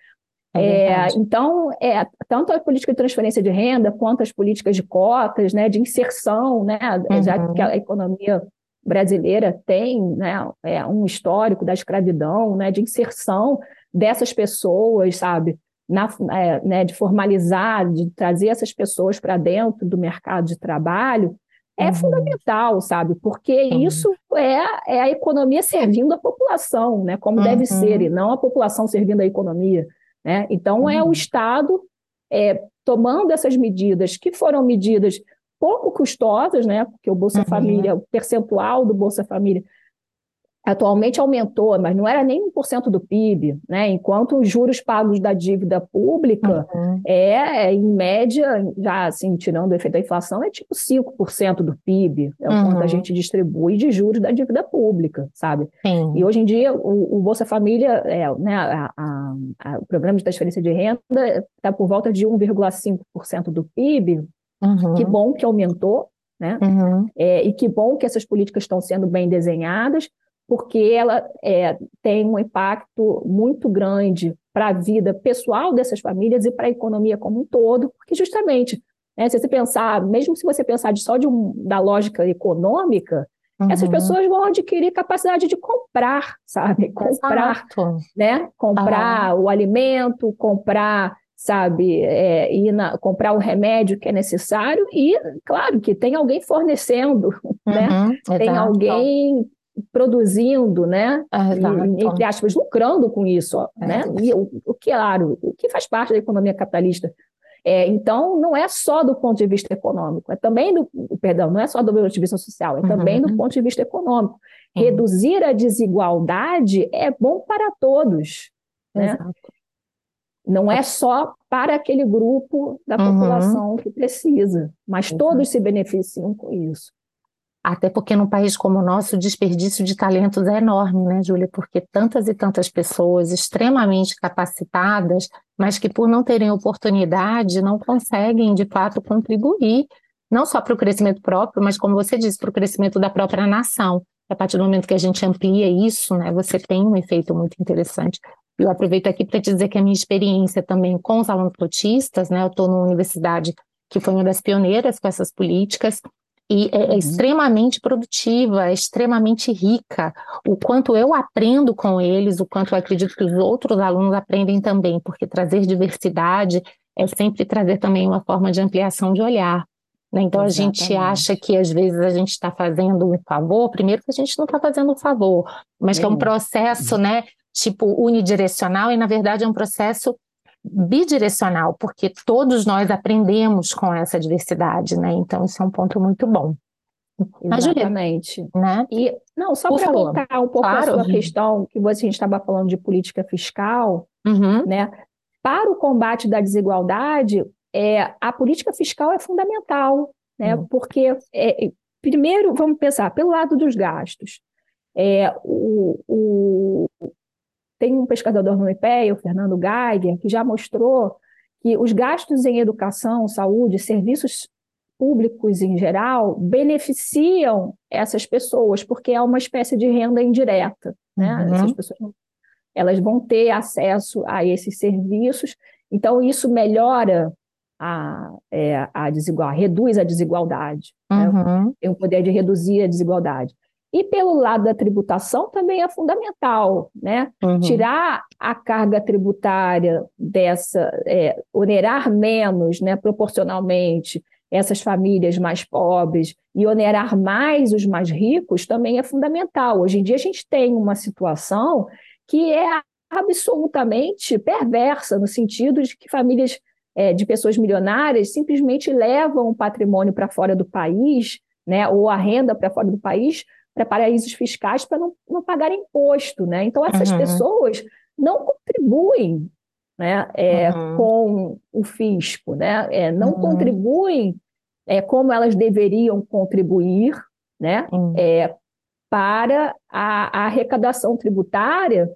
É, é então, é, tanto a política de transferência de renda quanto as políticas de cotas, né, de inserção, né, já que a uhum. economia brasileira tem né, é, um histórico da escravidão, né, de inserção dessas pessoas, sabe? Na, é, né, de formalizar, de trazer essas pessoas para dentro do mercado de trabalho, é uhum. fundamental, sabe? Porque uhum. isso é, é a economia servindo a população, né? Como uhum. deve ser, e não a população servindo a economia. Né? Então, é o uhum. Estado é, tomando essas medidas, que foram medidas pouco custosas, né? Porque o Bolsa uhum. Família, o percentual do Bolsa Família atualmente aumentou, mas não era nem 1% do PIB, né? enquanto os juros pagos da dívida pública uhum. é, é, em média, já assim, tirando o efeito da inflação, é tipo 5% do PIB, é o uhum. quanto a uhum. gente distribui de juros da dívida pública, sabe? Sim. E hoje em dia o, o Bolsa Família, é, né, a, a, a, o programa de transferência de renda está por volta de 1,5% do PIB, uhum. que bom que aumentou, né? Uhum. É, e que bom que essas políticas estão sendo bem desenhadas, porque ela é, tem um impacto muito grande para a vida pessoal dessas famílias e para a economia como um todo, porque justamente, né, se você pensar, mesmo se você pensar de só de um, da lógica econômica, uhum. essas pessoas vão adquirir capacidade de comprar, sabe? Comprar, Exato. né? Comprar o alimento, comprar sabe, é, ir na, comprar o remédio que é necessário e, claro, que tem alguém fornecendo, né? uhum, né? Tem alguém produzindo, né? Ah, e, entre aspas, lucrando com isso, é. né? E o, o que, claro, o que faz parte da economia capitalista. É, então, não é só do ponto de vista econômico, é também do, perdão, não é só do ponto de vista social, é uhum. também do ponto de vista econômico. Uhum. Reduzir a desigualdade é bom para todos, né? Não é só para aquele grupo da uhum. população que precisa, mas todos se beneficiam com isso. Até porque num país como o nosso, o desperdício de talentos é enorme, né, Júlia? Porque tantas e tantas pessoas extremamente capacitadas, mas que por não terem oportunidade não conseguem, de fato, contribuir não só para o crescimento próprio, mas como você disse, para o crescimento da própria nação. A partir do momento que a gente amplia isso, né, você tem um efeito muito interessante. Eu aproveito aqui para dizer que a minha experiência também com os alunos cotistas, né, eu estou numa universidade que foi uma das pioneiras com essas políticas, e é, é uhum. extremamente produtiva, é extremamente rica. O quanto eu aprendo com eles, o quanto eu acredito que os outros alunos aprendem também, porque trazer diversidade é sempre trazer também uma forma de ampliação de olhar. Né? Então Exatamente. a gente acha que às vezes a gente está fazendo um favor, primeiro que a gente não está fazendo um favor, mas que é um processo, né, tipo unidirecional e na verdade é um processo bidirecional, porque todos nós aprendemos com essa diversidade, né? Então, isso é um ponto muito bom. Exatamente. né? E, não, só para voltar um pouco claro. a sua questão, que a gente estava falando de política fiscal, uhum. né? Para o combate da desigualdade, é, a política fiscal é fundamental, né? Uhum. Porque, é, primeiro, vamos pensar pelo lado dos gastos. É, o, o, tem um pesquisador no IPE, o Fernando Geiger, que já mostrou que os gastos em educação, saúde, serviços públicos em geral beneficiam essas pessoas, porque é uma espécie de renda indireta. Né? Uhum. Essas pessoas elas vão ter acesso a esses serviços, então isso melhora a, é, a desigualdade, reduz a desigualdade, né? uhum. né? tem o poder de reduzir a desigualdade. E pelo lado da tributação também é fundamental, né? Uhum. Tirar a carga tributária dessa, é, onerar menos, né, proporcionalmente, essas famílias mais pobres e onerar mais os mais ricos também é fundamental. Hoje em dia a gente tem uma situação que é absolutamente perversa, no sentido de que famílias é, de pessoas milionárias simplesmente levam o patrimônio para fora do país, né, ou a renda para fora do país, para paraísos fiscais para não, não pagar imposto, né? Então essas uhum. pessoas não contribuem né, é, uhum. com o fisco, né? É, não uhum. contribuem é, como elas deveriam contribuir, né? É, para a, a, arrecadação tributária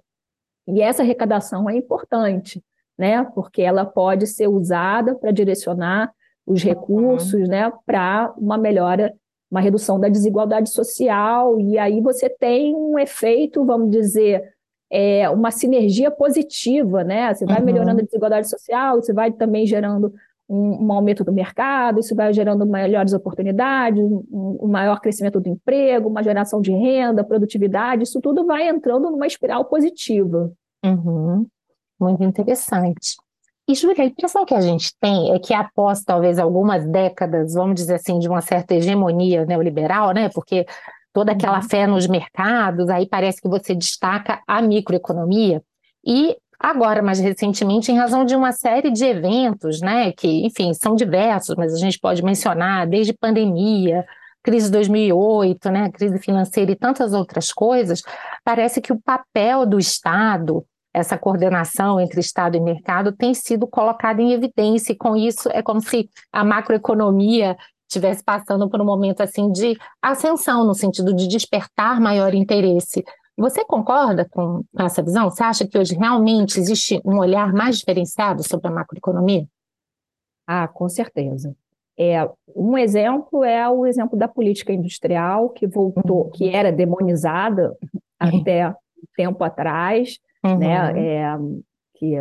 e essa arrecadação é importante, né? Porque ela pode ser usada para direcionar os uhum. recursos, né? Para uma melhora uma redução da desigualdade social, e aí você tem um efeito, vamos dizer, é, uma sinergia positiva, né? Você vai uhum. melhorando a desigualdade social, você vai também gerando um, um, aumento do mercado, isso vai gerando melhores oportunidades, um, um, maior crescimento do emprego, uma geração de renda, produtividade, isso tudo vai entrando numa espiral positiva. Uhum. Muito interessante. E, Júlia, a impressão que a gente tem é que após talvez algumas décadas, vamos dizer assim, de uma certa hegemonia neoliberal, né? Porque toda aquela uhum. fé nos mercados, aí parece que você destaca a microeconomia. E agora, mais recentemente, em razão de uma série de eventos, né? Que, enfim, são diversos, mas a gente pode mencionar desde pandemia, crise de 2008, né, crise financeira e tantas outras coisas, parece que o papel do Estado essa coordenação entre Estado e mercado tem sido colocada em evidência, e com isso é como se a macroeconomia estivesse passando por um momento assim de ascensão, no sentido de despertar maior interesse. Você concorda com essa visão? Você acha que hoje realmente existe um olhar mais diferenciado sobre a macroeconomia? Ah, com certeza. É, um exemplo é o exemplo da política industrial, que voltou, que era demonizada uhum. até tempo atrás, uhum. né? É, que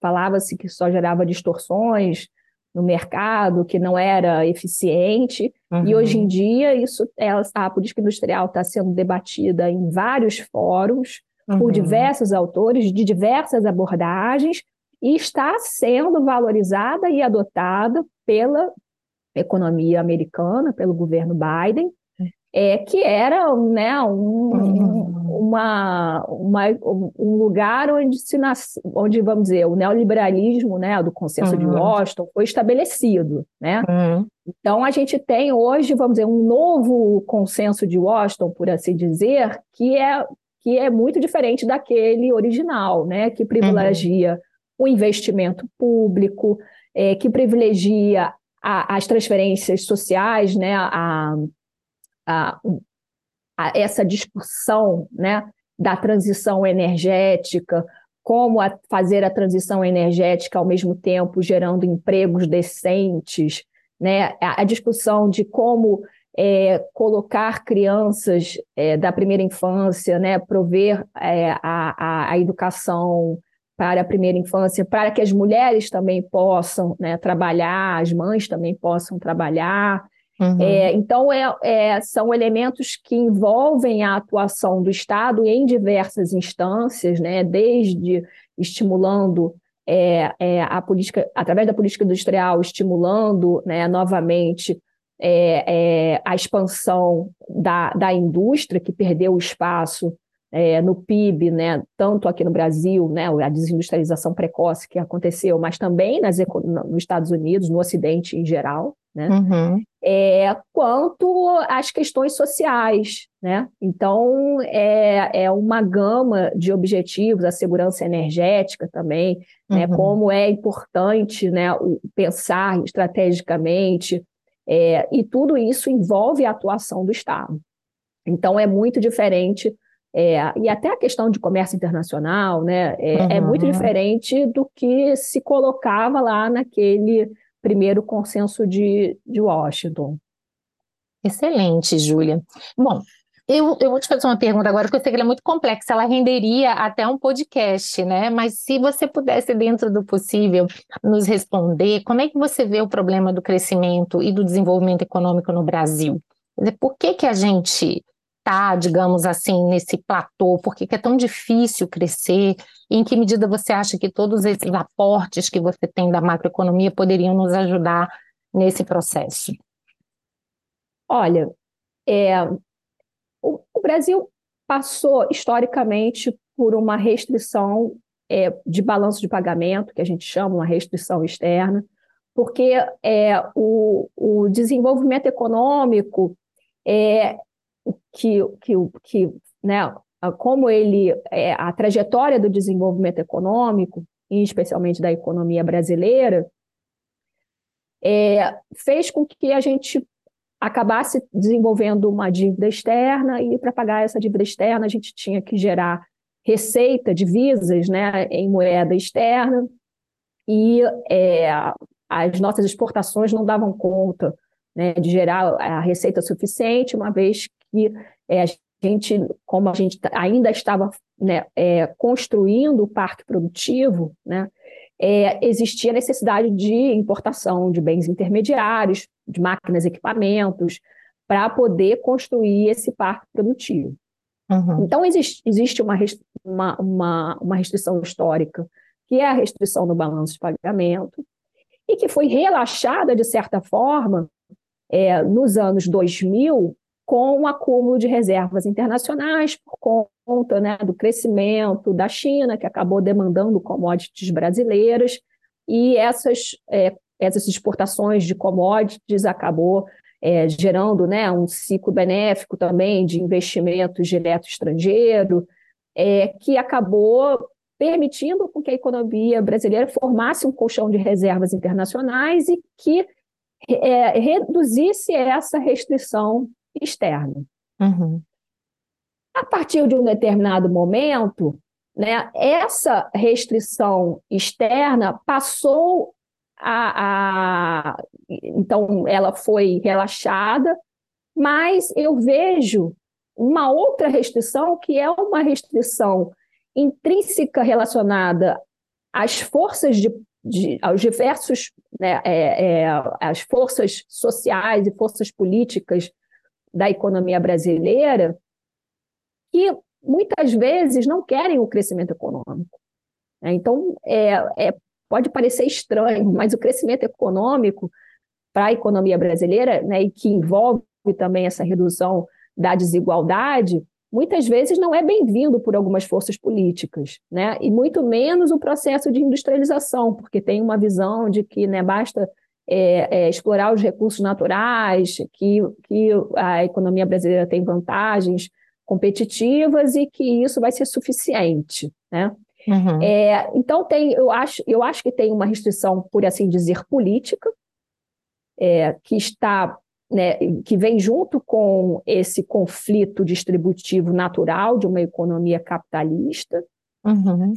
falava-se que só gerava distorções no mercado, que não era eficiente, uhum. e hoje em uhum. dia isso a política industrial está sendo debatida em vários fóruns uhum. por diversos autores de diversas abordagens e está sendo valorizada e adotada pela economia americana, pelo governo Biden, é, que era né, um, uhum. uma, uma, um lugar onde se nasce, onde vamos dizer o neoliberalismo né, do consenso uhum. de Washington foi estabelecido, né? Uhum. Então a gente tem hoje vamos dizer um novo consenso de Washington, por assim dizer, que é que é muito diferente daquele original, né? Que privilegia uhum. o investimento público, é, que privilegia a, as transferências sociais, né? A, a, a essa discussão né, da transição energética, como a, fazer a transição energética ao mesmo tempo gerando empregos decentes, né, a, a discussão de como é, colocar crianças é, da primeira infância, né, prover é, a, a, educação para a primeira infância, para que as mulheres também possam né, trabalhar, as mães também possam trabalhar. Uhum. É, então, é, é, são elementos que envolvem a atuação do Estado em diversas instâncias, né, desde estimulando é, é, a política, através da política industrial, estimulando né, novamente é, é, a expansão da, da indústria, que perdeu o espaço no PIB, né, tanto aqui no Brasil, né, a desindustrialização precoce que aconteceu, mas também nas, nos Estados Unidos, no Ocidente em geral, né, uhum. é, quanto às questões sociais. Né? Então, é, é uma gama de objetivos, a segurança energética também, né, uhum. né, como é importante né, pensar estrategicamente, é, e tudo isso envolve a atuação do Estado. Então, é muito diferente, é, e até a questão de comércio internacional né, é, uhum. é, muito diferente do que se colocava lá naquele primeiro consenso de, de Washington. Excelente, Júlia. Bom, eu, eu vou te fazer uma pergunta agora, porque eu sei que ela é muito complexa, ela renderia até um podcast, né? Mas se você pudesse, dentro do possível, nos responder, como é que você vê o problema do crescimento e do desenvolvimento econômico no Brasil? Por que, que a gente está, digamos assim, nesse platô? Por que, que é tão difícil crescer? E em que medida você acha que todos esses aportes que você tem da macroeconomia poderiam nos ajudar nesse processo? Olha, é, o, o Brasil passou historicamente por uma restrição é, de balanço de pagamento, que a gente chama uma restrição externa, porque é, o, o desenvolvimento econômico é, que, que, que né, como ele é, a trajetória do desenvolvimento econômico, e especialmente da economia brasileira, é, fez com que a gente acabasse desenvolvendo uma dívida externa e para pagar essa dívida externa a gente tinha que gerar receita, divisas, né, em moeda externa e é, as nossas exportações não davam conta né, de gerar a receita suficiente, uma vez que é, a gente, como a gente ainda estava né, é, construindo o parque produtivo, né, é, existia necessidade de importação de bens intermediários, de máquinas e equipamentos, para poder construir esse parque produtivo. Uhum. Então, existe, existe uma, uma, uma, uma restrição histórica, que é a restrição no balanço de pagamento, e que foi relaxada, de certa forma, é, nos anos 2000, com o acúmulo de reservas internacionais por conta né, do crescimento da China, que acabou demandando commodities brasileiras, e essas, é, essas exportações de commodities acabou é, gerando né, um ciclo benéfico também de investimentos direto estrangeiro, é, que acabou permitindo que a economia brasileira formasse um colchão de reservas internacionais e que é, reduzisse essa restrição externo. Uhum. A partir de um determinado momento, né, essa restrição externa passou a, a, Então, ela foi relaxada, mas eu vejo uma outra restrição que é uma restrição intrínseca relacionada às forças de, de aos diversos né, é, é, as forças sociais e forças políticas da economia brasileira que muitas vezes não querem o crescimento econômico. Né? Então, é, é, pode parecer estranho, mas o crescimento econômico para a economia brasileira, né, e que envolve também essa redução da desigualdade, muitas vezes não é bem-vindo por algumas forças políticas, né? E muito menos o processo de industrialização, porque tem uma visão de que né, basta é, é, explorar os recursos naturais, que, que a economia brasileira tem vantagens competitivas e que isso vai ser suficiente, né? Uhum. É, então tem, eu acho, eu acho que tem uma restrição, por assim dizer, política, é, que está, né, que vem junto com esse conflito distributivo natural de uma economia capitalista. Uhum.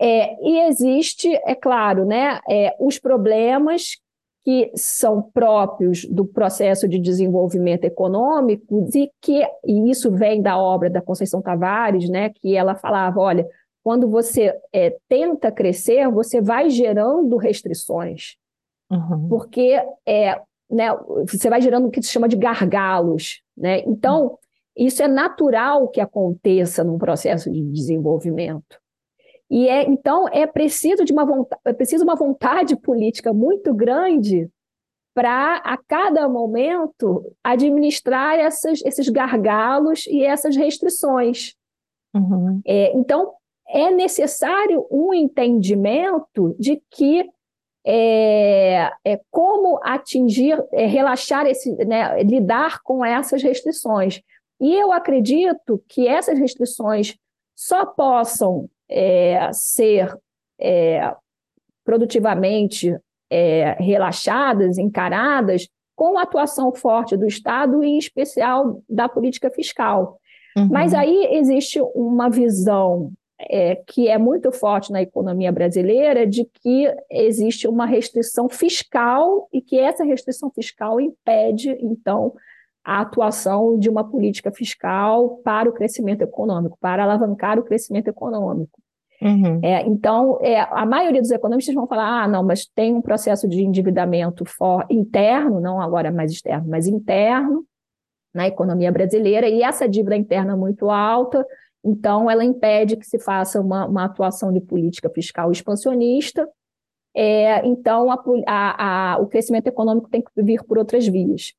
É, e existe, é claro, né, é, os problemas que são próprios do processo de desenvolvimento econômico e que e isso vem da obra da Conceição Tavares, né, que ela falava, olha, quando você é, tenta crescer, você vai gerando restrições, uhum. porque é, né, você vai gerando o que se chama de gargalos, né? Então isso é natural que aconteça num processo de desenvolvimento. E é, então é preciso de uma vontade, é preciso uma vontade política muito grande para a cada momento administrar essas, esses gargalos e essas restrições. Uhum. É, então é necessário um entendimento de que é, é como atingir, é, relaxar esse, né, lidar com essas restrições. E eu acredito que essas restrições só possam é, ser é, produtivamente é, relaxadas, encaradas, com a atuação forte do Estado e, em especial, da política fiscal. Uhum. Mas aí existe uma visão é, que é muito forte na economia brasileira de que existe uma restrição fiscal e que essa restrição fiscal impede, então, a atuação de uma política fiscal para o crescimento econômico, para alavancar o crescimento econômico. Uhum. É, então, é, a maioria dos economistas vão falar: ah, não, mas tem um processo de endividamento for, interno, não agora mais externo, mas interno, na economia brasileira, e essa dívida interna muito alta, então ela impede que se faça uma, uma atuação de política fiscal expansionista. É, então, a, a, a, o crescimento econômico tem que vir por outras vias.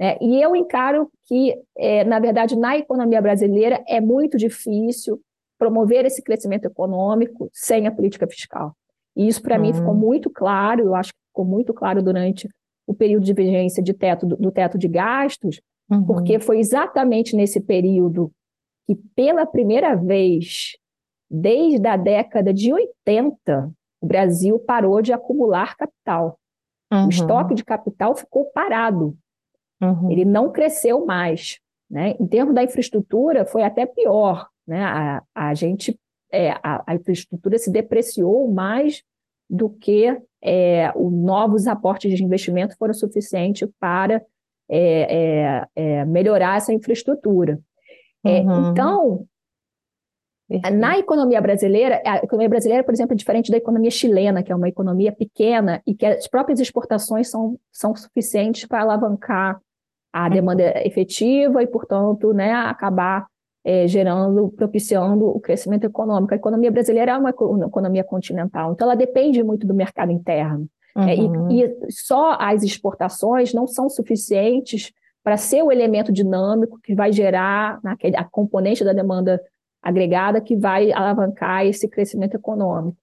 É, e eu encaro que, é, na verdade, na economia brasileira é muito difícil promover esse crescimento econômico sem a política fiscal. E isso, para uhum. mim, ficou muito claro, eu acho que ficou muito claro durante o período de vigência de teto, do, do teto de gastos, uhum. porque foi exatamente nesse período que, pela primeira vez, desde a década de 80, o Brasil parou de acumular capital. Uhum. O estoque de capital ficou parado. Uhum. Ele não cresceu mais. Né? Em termos da infraestrutura, foi até pior. Né? A, a gente, é, a, a, infraestrutura se depreciou mais do que é, os novos aportes de investimento foram suficientes para é, é, é melhorar essa infraestrutura. É, uhum. Então, na economia brasileira, a economia brasileira, por exemplo, é diferente da economia chilena, que é uma economia pequena e que as próprias exportações são, são suficientes para alavancar a demanda efetiva e, portanto, né, acabar é, gerando, propiciando o crescimento econômico. A economia brasileira é uma economia continental, então ela depende muito do mercado interno. Uhum. É, e, uhum. e, só as exportações não são suficientes para ser o elemento dinâmico que vai gerar naquele, a componente da demanda agregada que vai alavancar esse crescimento econômico.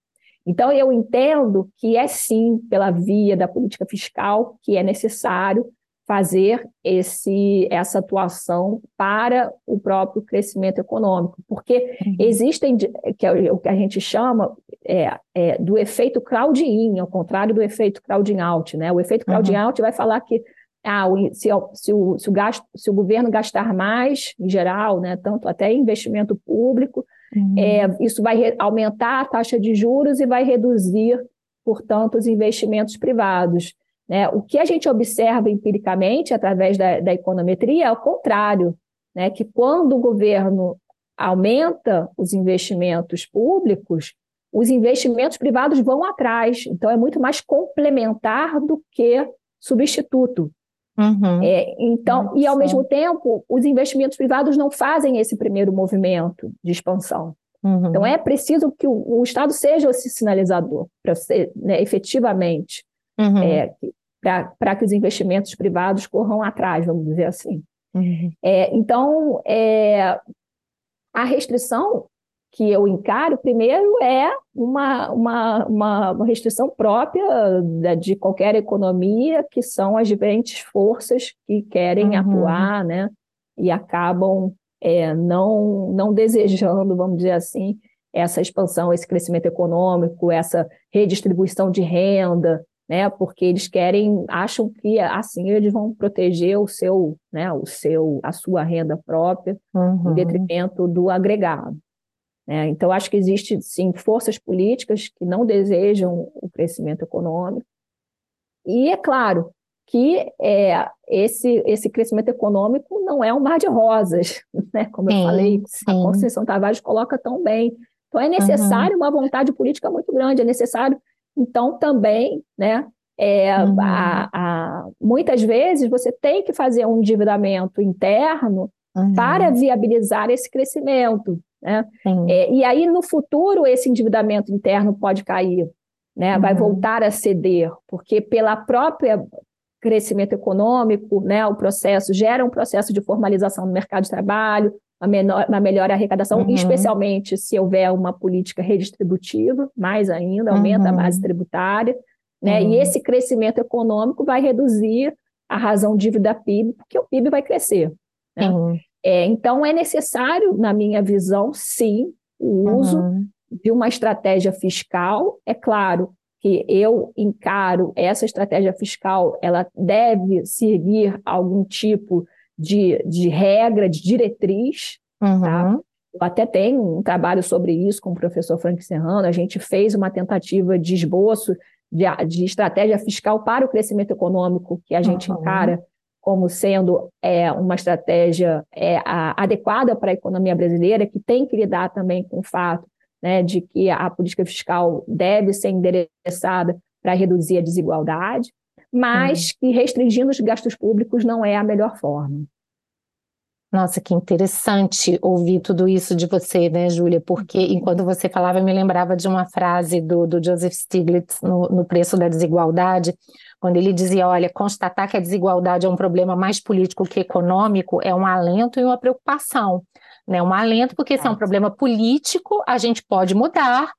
Então, eu entendo que é sim pela via da política fiscal que é necessário fazer esse, essa atuação para o próprio crescimento econômico, porque uhum. existem, que é o que a gente chama é, é, do efeito crowd-in, ao contrário do efeito crowding-out. Né? O efeito crowding-out uhum. vai falar que ah, se, se, o, se, o gasto, se o governo gastar mais, em geral, né, tanto até investimento público, uhum. é, isso vai aumentar a taxa de juros e vai reduzir, portanto, os investimentos privados. Né? O que a gente observa empiricamente através da, da econometria é o contrário, né? que quando o governo aumenta os investimentos públicos, os investimentos privados vão atrás. Então, é muito mais complementar do que substituto. Uhum. É, então, Nossa. e ao mesmo tempo, os investimentos privados não fazem esse primeiro movimento de expansão. Uhum. Então, é preciso que o, o Estado seja esse sinalizador, para ser né, efetivamente. Uhum. É, para que os investimentos privados corram atrás, vamos dizer assim. Uhum. É, então, é, a restrição que eu encaro, primeiro, é uma, uma, uma, restrição própria de qualquer economia, que são as diferentes forças que querem uhum. atuar, né? E acabam é, não, não desejando, vamos dizer assim, essa expansão, esse crescimento econômico, essa redistribuição de renda, né? Porque eles querem, acham que assim eles vão proteger o seu, né? O seu, a sua renda própria, uhum. em detrimento do agregado. Né? Então, acho que existe sim forças políticas que não desejam o crescimento econômico e é claro que é, esse, esse crescimento econômico não é um mar de rosas, né? como sim, eu falei, sim. a Constituição Tavares coloca tão bem. Então é necessário uhum. uma vontade política muito grande, é necessário, então, também, né? É, uhum. a, a, muitas vezes você tem que fazer um endividamento interno uhum. para viabilizar esse crescimento. Né? É, e aí, no futuro, esse endividamento interno pode cair, né? vai uhum. voltar a ceder, porque pela própria crescimento econômico, né, o processo gera um processo de formalização no mercado de trabalho, uma, menor, uma melhor arrecadação, uhum. especialmente se houver uma política redistributiva, mais ainda, aumenta uhum. a base tributária, né? Uhum. E esse crescimento econômico vai reduzir a razão dívida PIB, porque o PIB vai crescer. Né? É, então, é necessário, na minha visão, sim, o uso uhum. de uma estratégia fiscal. É claro que eu encaro essa estratégia fiscal, ela deve seguir algum tipo de, de regra, de diretriz. Uhum. Tá? Eu até tenho um trabalho sobre isso com o professor Frank Serrano. A gente fez uma tentativa de esboço de, de estratégia fiscal para o crescimento econômico, que a gente uhum. encara como sendo é, uma estratégia é, a, adequada para a economia brasileira, que tem que lidar também com o fato né, de que a política fiscal deve ser endereçada para reduzir a desigualdade, mas uhum. que restringindo os gastos públicos não é a melhor forma. Nossa, que interessante ouvir tudo isso de você, né, Júlia? Porque enquanto você falava, eu me lembrava de uma frase do, do Joseph Stiglitz no, no Preço da Desigualdade, quando ele dizia: olha, constatar que a desigualdade é um problema mais político que econômico é um alento e uma preocupação. Né? Um alento, porque se é um problema político, a gente pode mudar,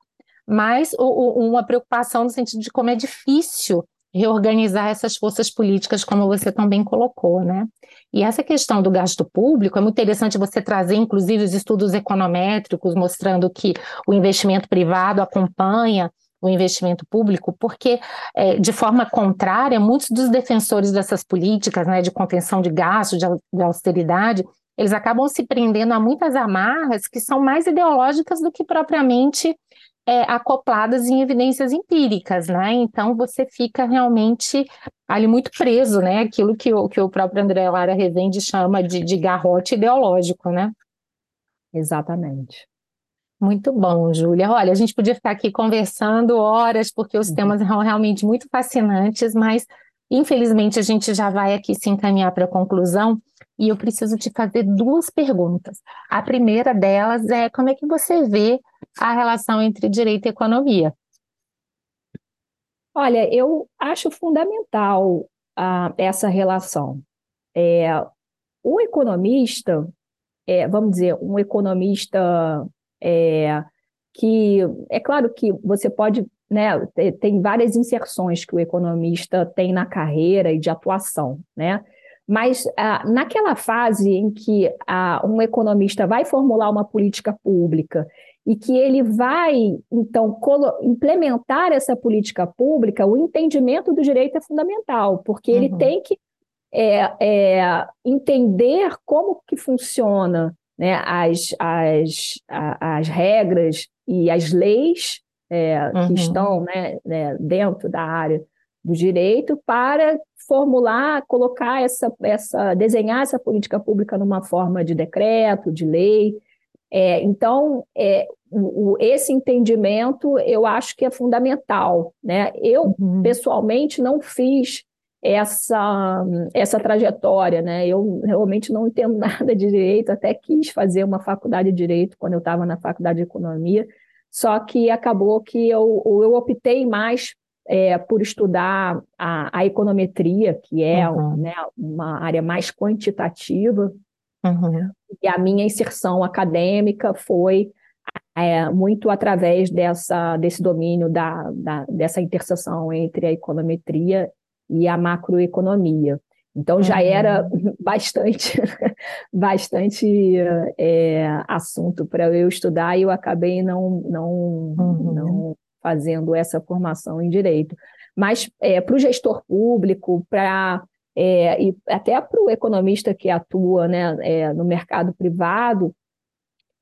mas uma preocupação no sentido de como é difícil reorganizar essas forças políticas, como você também colocou, né? E essa questão do gasto público é muito interessante você trazer, inclusive, os estudos econométricos mostrando que o investimento privado acompanha o investimento público, porque, é, de forma contrária, muitos dos defensores dessas políticas né, de contenção de gastos, de, de austeridade, eles acabam se prendendo a muitas amarras que são mais ideológicas do que propriamente é, acopladas em evidências empíricas, né? Então você fica realmente ali muito preso, né? Aquilo que o, que o próprio André Lara Rezende chama de, de garrote ideológico, né? Exatamente. Muito bom, Júlia. Olha, a gente podia ficar aqui conversando horas, porque os uhum. temas são realmente muito fascinantes, mas infelizmente a gente já vai aqui se encaminhar para a conclusão e eu preciso te fazer duas perguntas. A primeira delas é como é que você vê a relação entre direito e economia? Olha, eu acho fundamental uh, essa relação. É, o economista, é, vamos dizer, um economista é, que é claro que você pode, né, tem várias inserções que o economista tem na carreira e de atuação, né? Mas ah, naquela fase em que ah, um economista vai formular uma política pública e que ele vai, então, implementar essa política pública, o entendimento do direito é fundamental, porque ele uhum. tem que é, é, entender como que funciona né, as, as, as regras e as leis é, uhum. que estão né, né, dentro da área do direito para formular, colocar essa, essa, desenhar essa política pública numa forma de decreto, de lei. É, então, é, o, esse entendimento eu acho que é fundamental. Né? Eu, uhum. pessoalmente, não fiz essa, essa trajetória. Né? Eu realmente não entendo nada de direito, até quis fazer uma faculdade de direito quando eu estava na faculdade de economia, só que acabou que eu, eu optei mais é, por estudar a, a, econometria, que é uhum. né, uma área mais quantitativa, uhum. e a minha inserção acadêmica foi é, muito através dessa, desse domínio da, da, dessa interseção entre a econometria e a macroeconomia. Então já uhum. era bastante, bastante é, assunto para eu estudar e eu acabei não, não, uhum. não fazendo essa formação em direito. Mas é, para o gestor público, para é, e até para o economista que atua né, é, no mercado privado,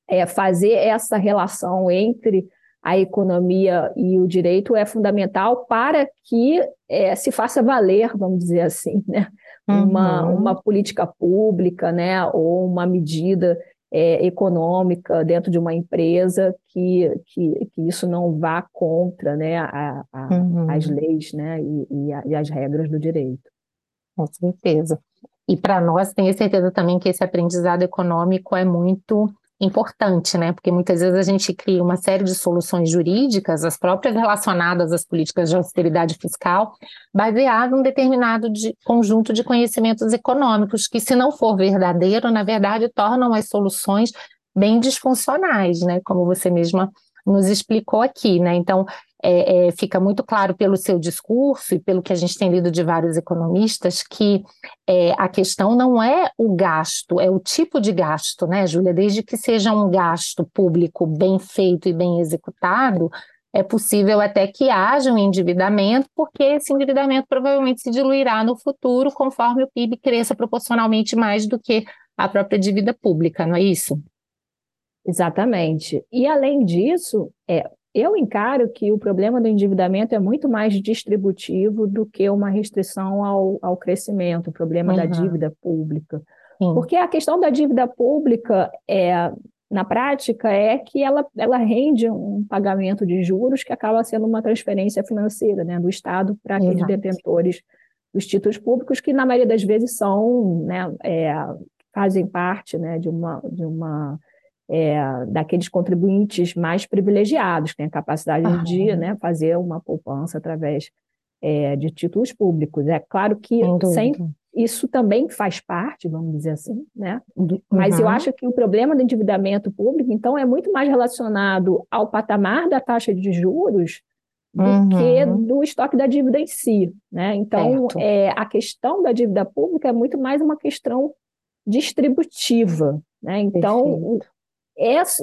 é, fazer essa relação entre a economia e o direito é fundamental para que é, se faça valer, vamos dizer assim, né? uma, uhum. uma política pública né? ou uma medida é, econômica dentro de uma empresa que, que, que isso não vá contra né? A, a, uhum. as leis né? E, e, a, e as regras do direito. Com certeza. E para nós, tenho certeza também que esse aprendizado econômico é muito importante, né? Porque muitas vezes a gente cria uma série de soluções jurídicas, as próprias relacionadas às políticas de austeridade fiscal, baseado em um determinado de, conjunto de conhecimentos econômicos, que, se não for verdadeiro, na verdade, tornam as soluções bem disfuncionais, né? Como você mesma nos explicou aqui, né? Então, é, é, fica muito claro pelo seu discurso e pelo que a gente tem lido de vários economistas que é, a questão não é o gasto, é o tipo de gasto, né, Júlia? Desde que seja um gasto público bem feito e bem executado, é possível até que haja um endividamento, porque esse endividamento provavelmente se diluirá no futuro conforme o PIB cresça proporcionalmente mais do que a própria dívida pública, não é isso? Exatamente. E além disso, é, eu encaro que o problema do endividamento é muito mais distributivo do que uma restrição ao, ao crescimento, o problema uhum. da dívida pública. Sim. Porque a questão da dívida pública é, na prática é que ela, ela rende um pagamento de juros que acaba sendo uma transferência financeira né, do Estado para aqueles Exato. detentores dos títulos públicos, que na maioria das vezes são, né, é, fazem parte né, de uma, de uma é, daqueles contribuintes mais privilegiados, que têm a capacidade uhum. de né, fazer uma poupança através é, de títulos públicos. É claro que sem, isso também faz parte, vamos dizer assim, né? Uhum. Mas eu acho que o problema do endividamento público, então, é muito mais relacionado ao patamar da taxa de juros do uhum. que do estoque da dívida em si, né? Então, é, a questão da dívida pública é muito mais uma questão distributiva, né? Então,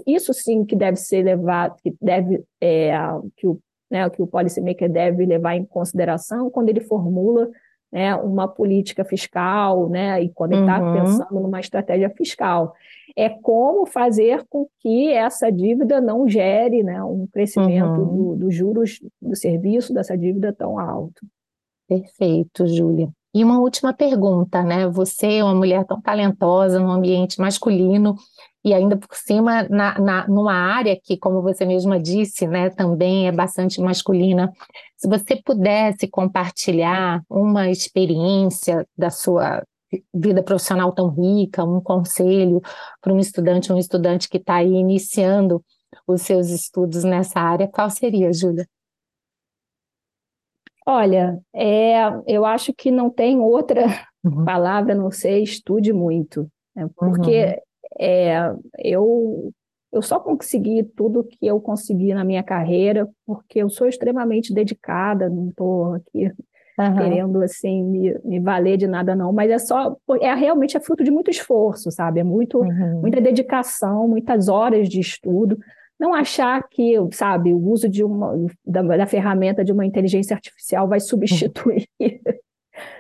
isso sim que deve ser levado, que deve é, que o né, que o policymaker deve levar em consideração quando ele formula né, uma política fiscal, né, e quando ele está uhum. pensando numa estratégia fiscal. É como fazer com que essa dívida não gere né, um crescimento uhum. dos do juros do serviço dessa dívida tão alto. Perfeito, Júlia. E uma última pergunta, né? Você é uma mulher tão talentosa no ambiente masculino e ainda por cima na, na, numa área que, como você mesma disse, né, também é bastante masculina. Se você pudesse compartilhar uma experiência da sua vida profissional tão rica, um conselho para um estudante, um estudante que está aí iniciando os seus estudos nessa área, qual seria, Júlia? Olha, é, eu acho que não tem outra uhum. palavra a não ser estude muito, né? porque uhum é, eu, eu só consegui tudo que eu consegui na minha carreira porque eu sou extremamente dedicada, não estou aqui uhum. querendo assim me, me, valer de nada não, mas é só é realmente é fruto de muito esforço, sabe? É muito uhum. muita dedicação, muitas horas de estudo. Não achar que, sabe, o uso de uma da, da ferramenta de uma inteligência artificial vai substituir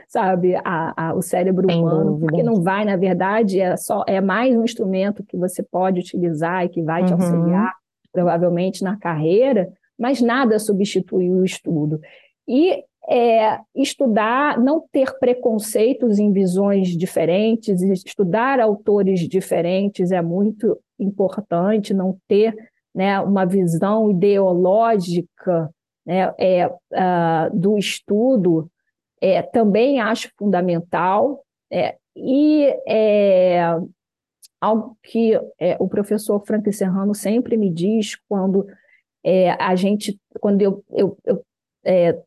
sabe, a, a, o cérebro Sem humano, dúvida. porque não vai, na verdade, é só é mais um instrumento que você pode utilizar e que vai te uhum. auxiliar, provavelmente, na carreira, mas nada substitui o estudo. E é, estudar, não ter preconceitos em visões diferentes, estudar autores diferentes é muito importante, não ter né, uma visão ideológica né, é, uh, do estudo é, também acho fundamental. É, e é, algo que é, o professor Frank Serrano sempre me diz quando é, a gente, quando eu estou é,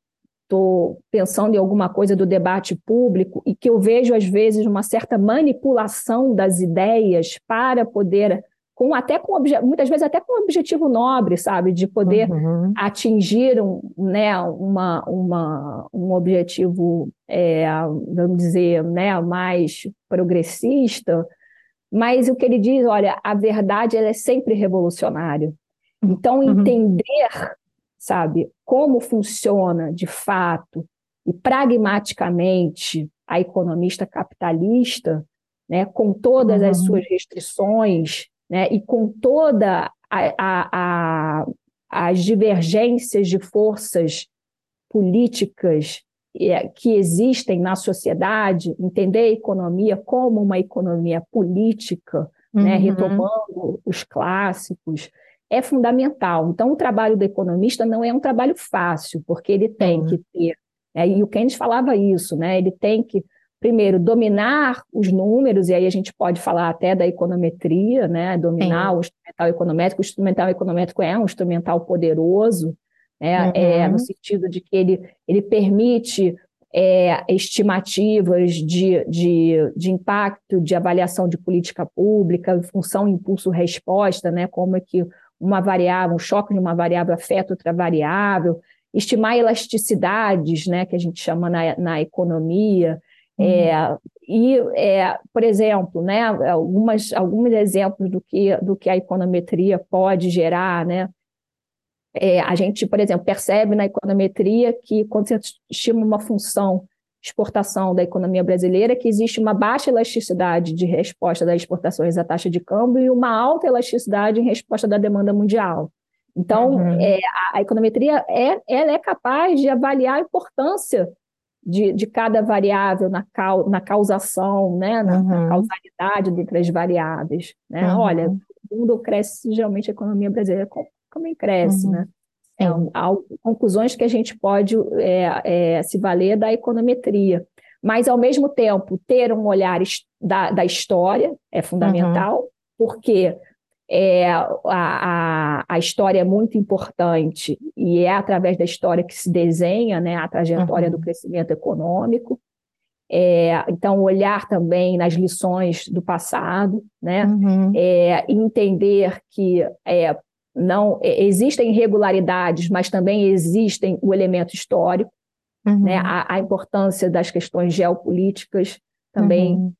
pensando em alguma coisa do debate público e que eu vejo às vezes uma certa manipulação das ideias para poder com até com muitas vezes até com um objetivo nobre, sabe, de poder uhum. atingir um, né, uma, uma, um objetivo, é, vamos dizer, né, mais progressista. Mas o que ele diz, olha, a verdade ela é sempre revolucionária. Então uhum. entender, sabe, como funciona de fato e pragmaticamente a economista capitalista, né, com todas uhum. as suas restrições né? E com toda a, a, a as divergências de forças políticas é, que existem na sociedade, entender a economia como uma economia política, né, uhum. né, retomando os clássicos, é fundamental. Então, o trabalho do economista não é um trabalho fácil, porque ele tem uhum. que ter, é, e o Keynes falava isso, né, ele tem que, primeiro, dominar os números, e aí a gente pode falar até da econometria, né, dominar Sim. o instrumental econométrico. O instrumental econométrico é um instrumental poderoso, né? Uhum. É, no sentido de que ele, ele permite é, estimativas de, de, de impacto, de avaliação de política pública, função impulso-resposta, né? como é que uma variável, um choque de uma variável afeta outra variável, estimar elasticidades, né, que a gente chama na, na economia. É, e, é, por exemplo, né, algumas, alguns exemplos do que, do que a econometria pode gerar, né, é, a gente, por exemplo, percebe na econometria que quando você estima uma função exportação da economia brasileira, que existe uma baixa elasticidade de resposta das exportações à taxa de câmbio e uma alta elasticidade em resposta da demanda mundial. Então, uhum. é, a, a, econometria é, ela é capaz de avaliar a importância de, de cada variável na, cau, na causação, né, na, uhum. na causalidade entre as variáveis. Né? Uhum. Olha, o mundo cresce, geralmente a economia brasileira também cresce, uhum. né? É, há conclusões que a gente pode é, é, se valer da econometria. Mas, ao mesmo tempo, ter um olhar da, da história é fundamental, uhum. porque é, a, a, a, história é muito importante e é através da história que se desenha né, a trajetória uhum. do crescimento econômico. É, então, olhar também nas lições do passado, né? Uhum. É, entender que é, não existem irregularidades, mas também existem o elemento histórico, uhum. né? a, a, importância das questões geopolíticas também. Uhum.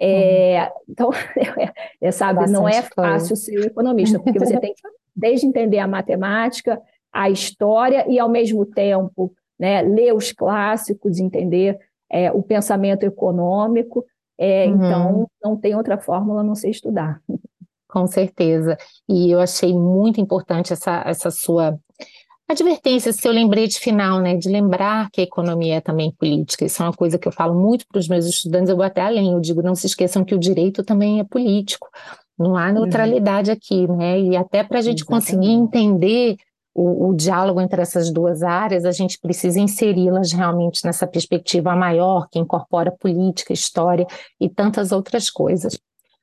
É, então, é, sabe, Bastante não é fácil ser economista, porque você tem que desde entender a matemática, a história e, ao mesmo tempo, né, ler os clássicos, entender é, o pensamento econômico. É, uhum. Então, não tem outra fórmula a não ser estudar. Com certeza. E eu achei muito importante essa, essa sua advertência, seu lembrete final, né? De lembrar que a economia é também política. Isso é uma coisa que eu falo muito para os meus estudantes, eu vou até além, eu digo, não se esqueçam que o direito também é político. Não há neutralidade uhum. aqui, né? E até para a gente Exatamente. conseguir entender o, o, diálogo entre essas duas áreas, a gente precisa inseri-las realmente nessa perspectiva maior, que incorpora política, história e tantas outras coisas.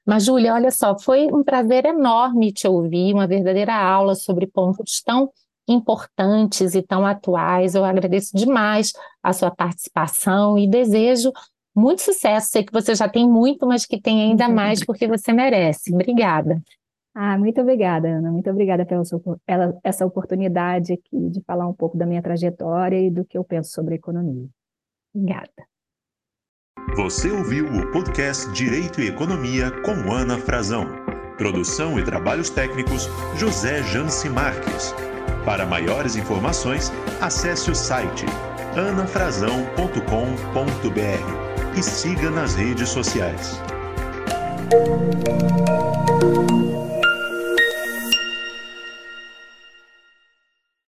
Mas, Júlia, olha só, foi um prazer enorme te ouvir, uma verdadeira aula sobre pontos tão importantes e tão atuais. Eu agradeço demais a sua participação e desejo muito sucesso. Sei que você já tem muito, mas que tem ainda mais porque você merece. Obrigada. Ah, muito obrigada, Ana. Muito obrigada pela, sua, pela essa oportunidade aqui de falar um pouco da minha trajetória e do que eu penso sobre a economia. Obrigada. Você ouviu o podcast Direito e Economia com Ana Frazão. Produção e trabalhos técnicos José Janci Marques. Para maiores informações, acesse o site anafrazão.com.br e siga nas redes sociais.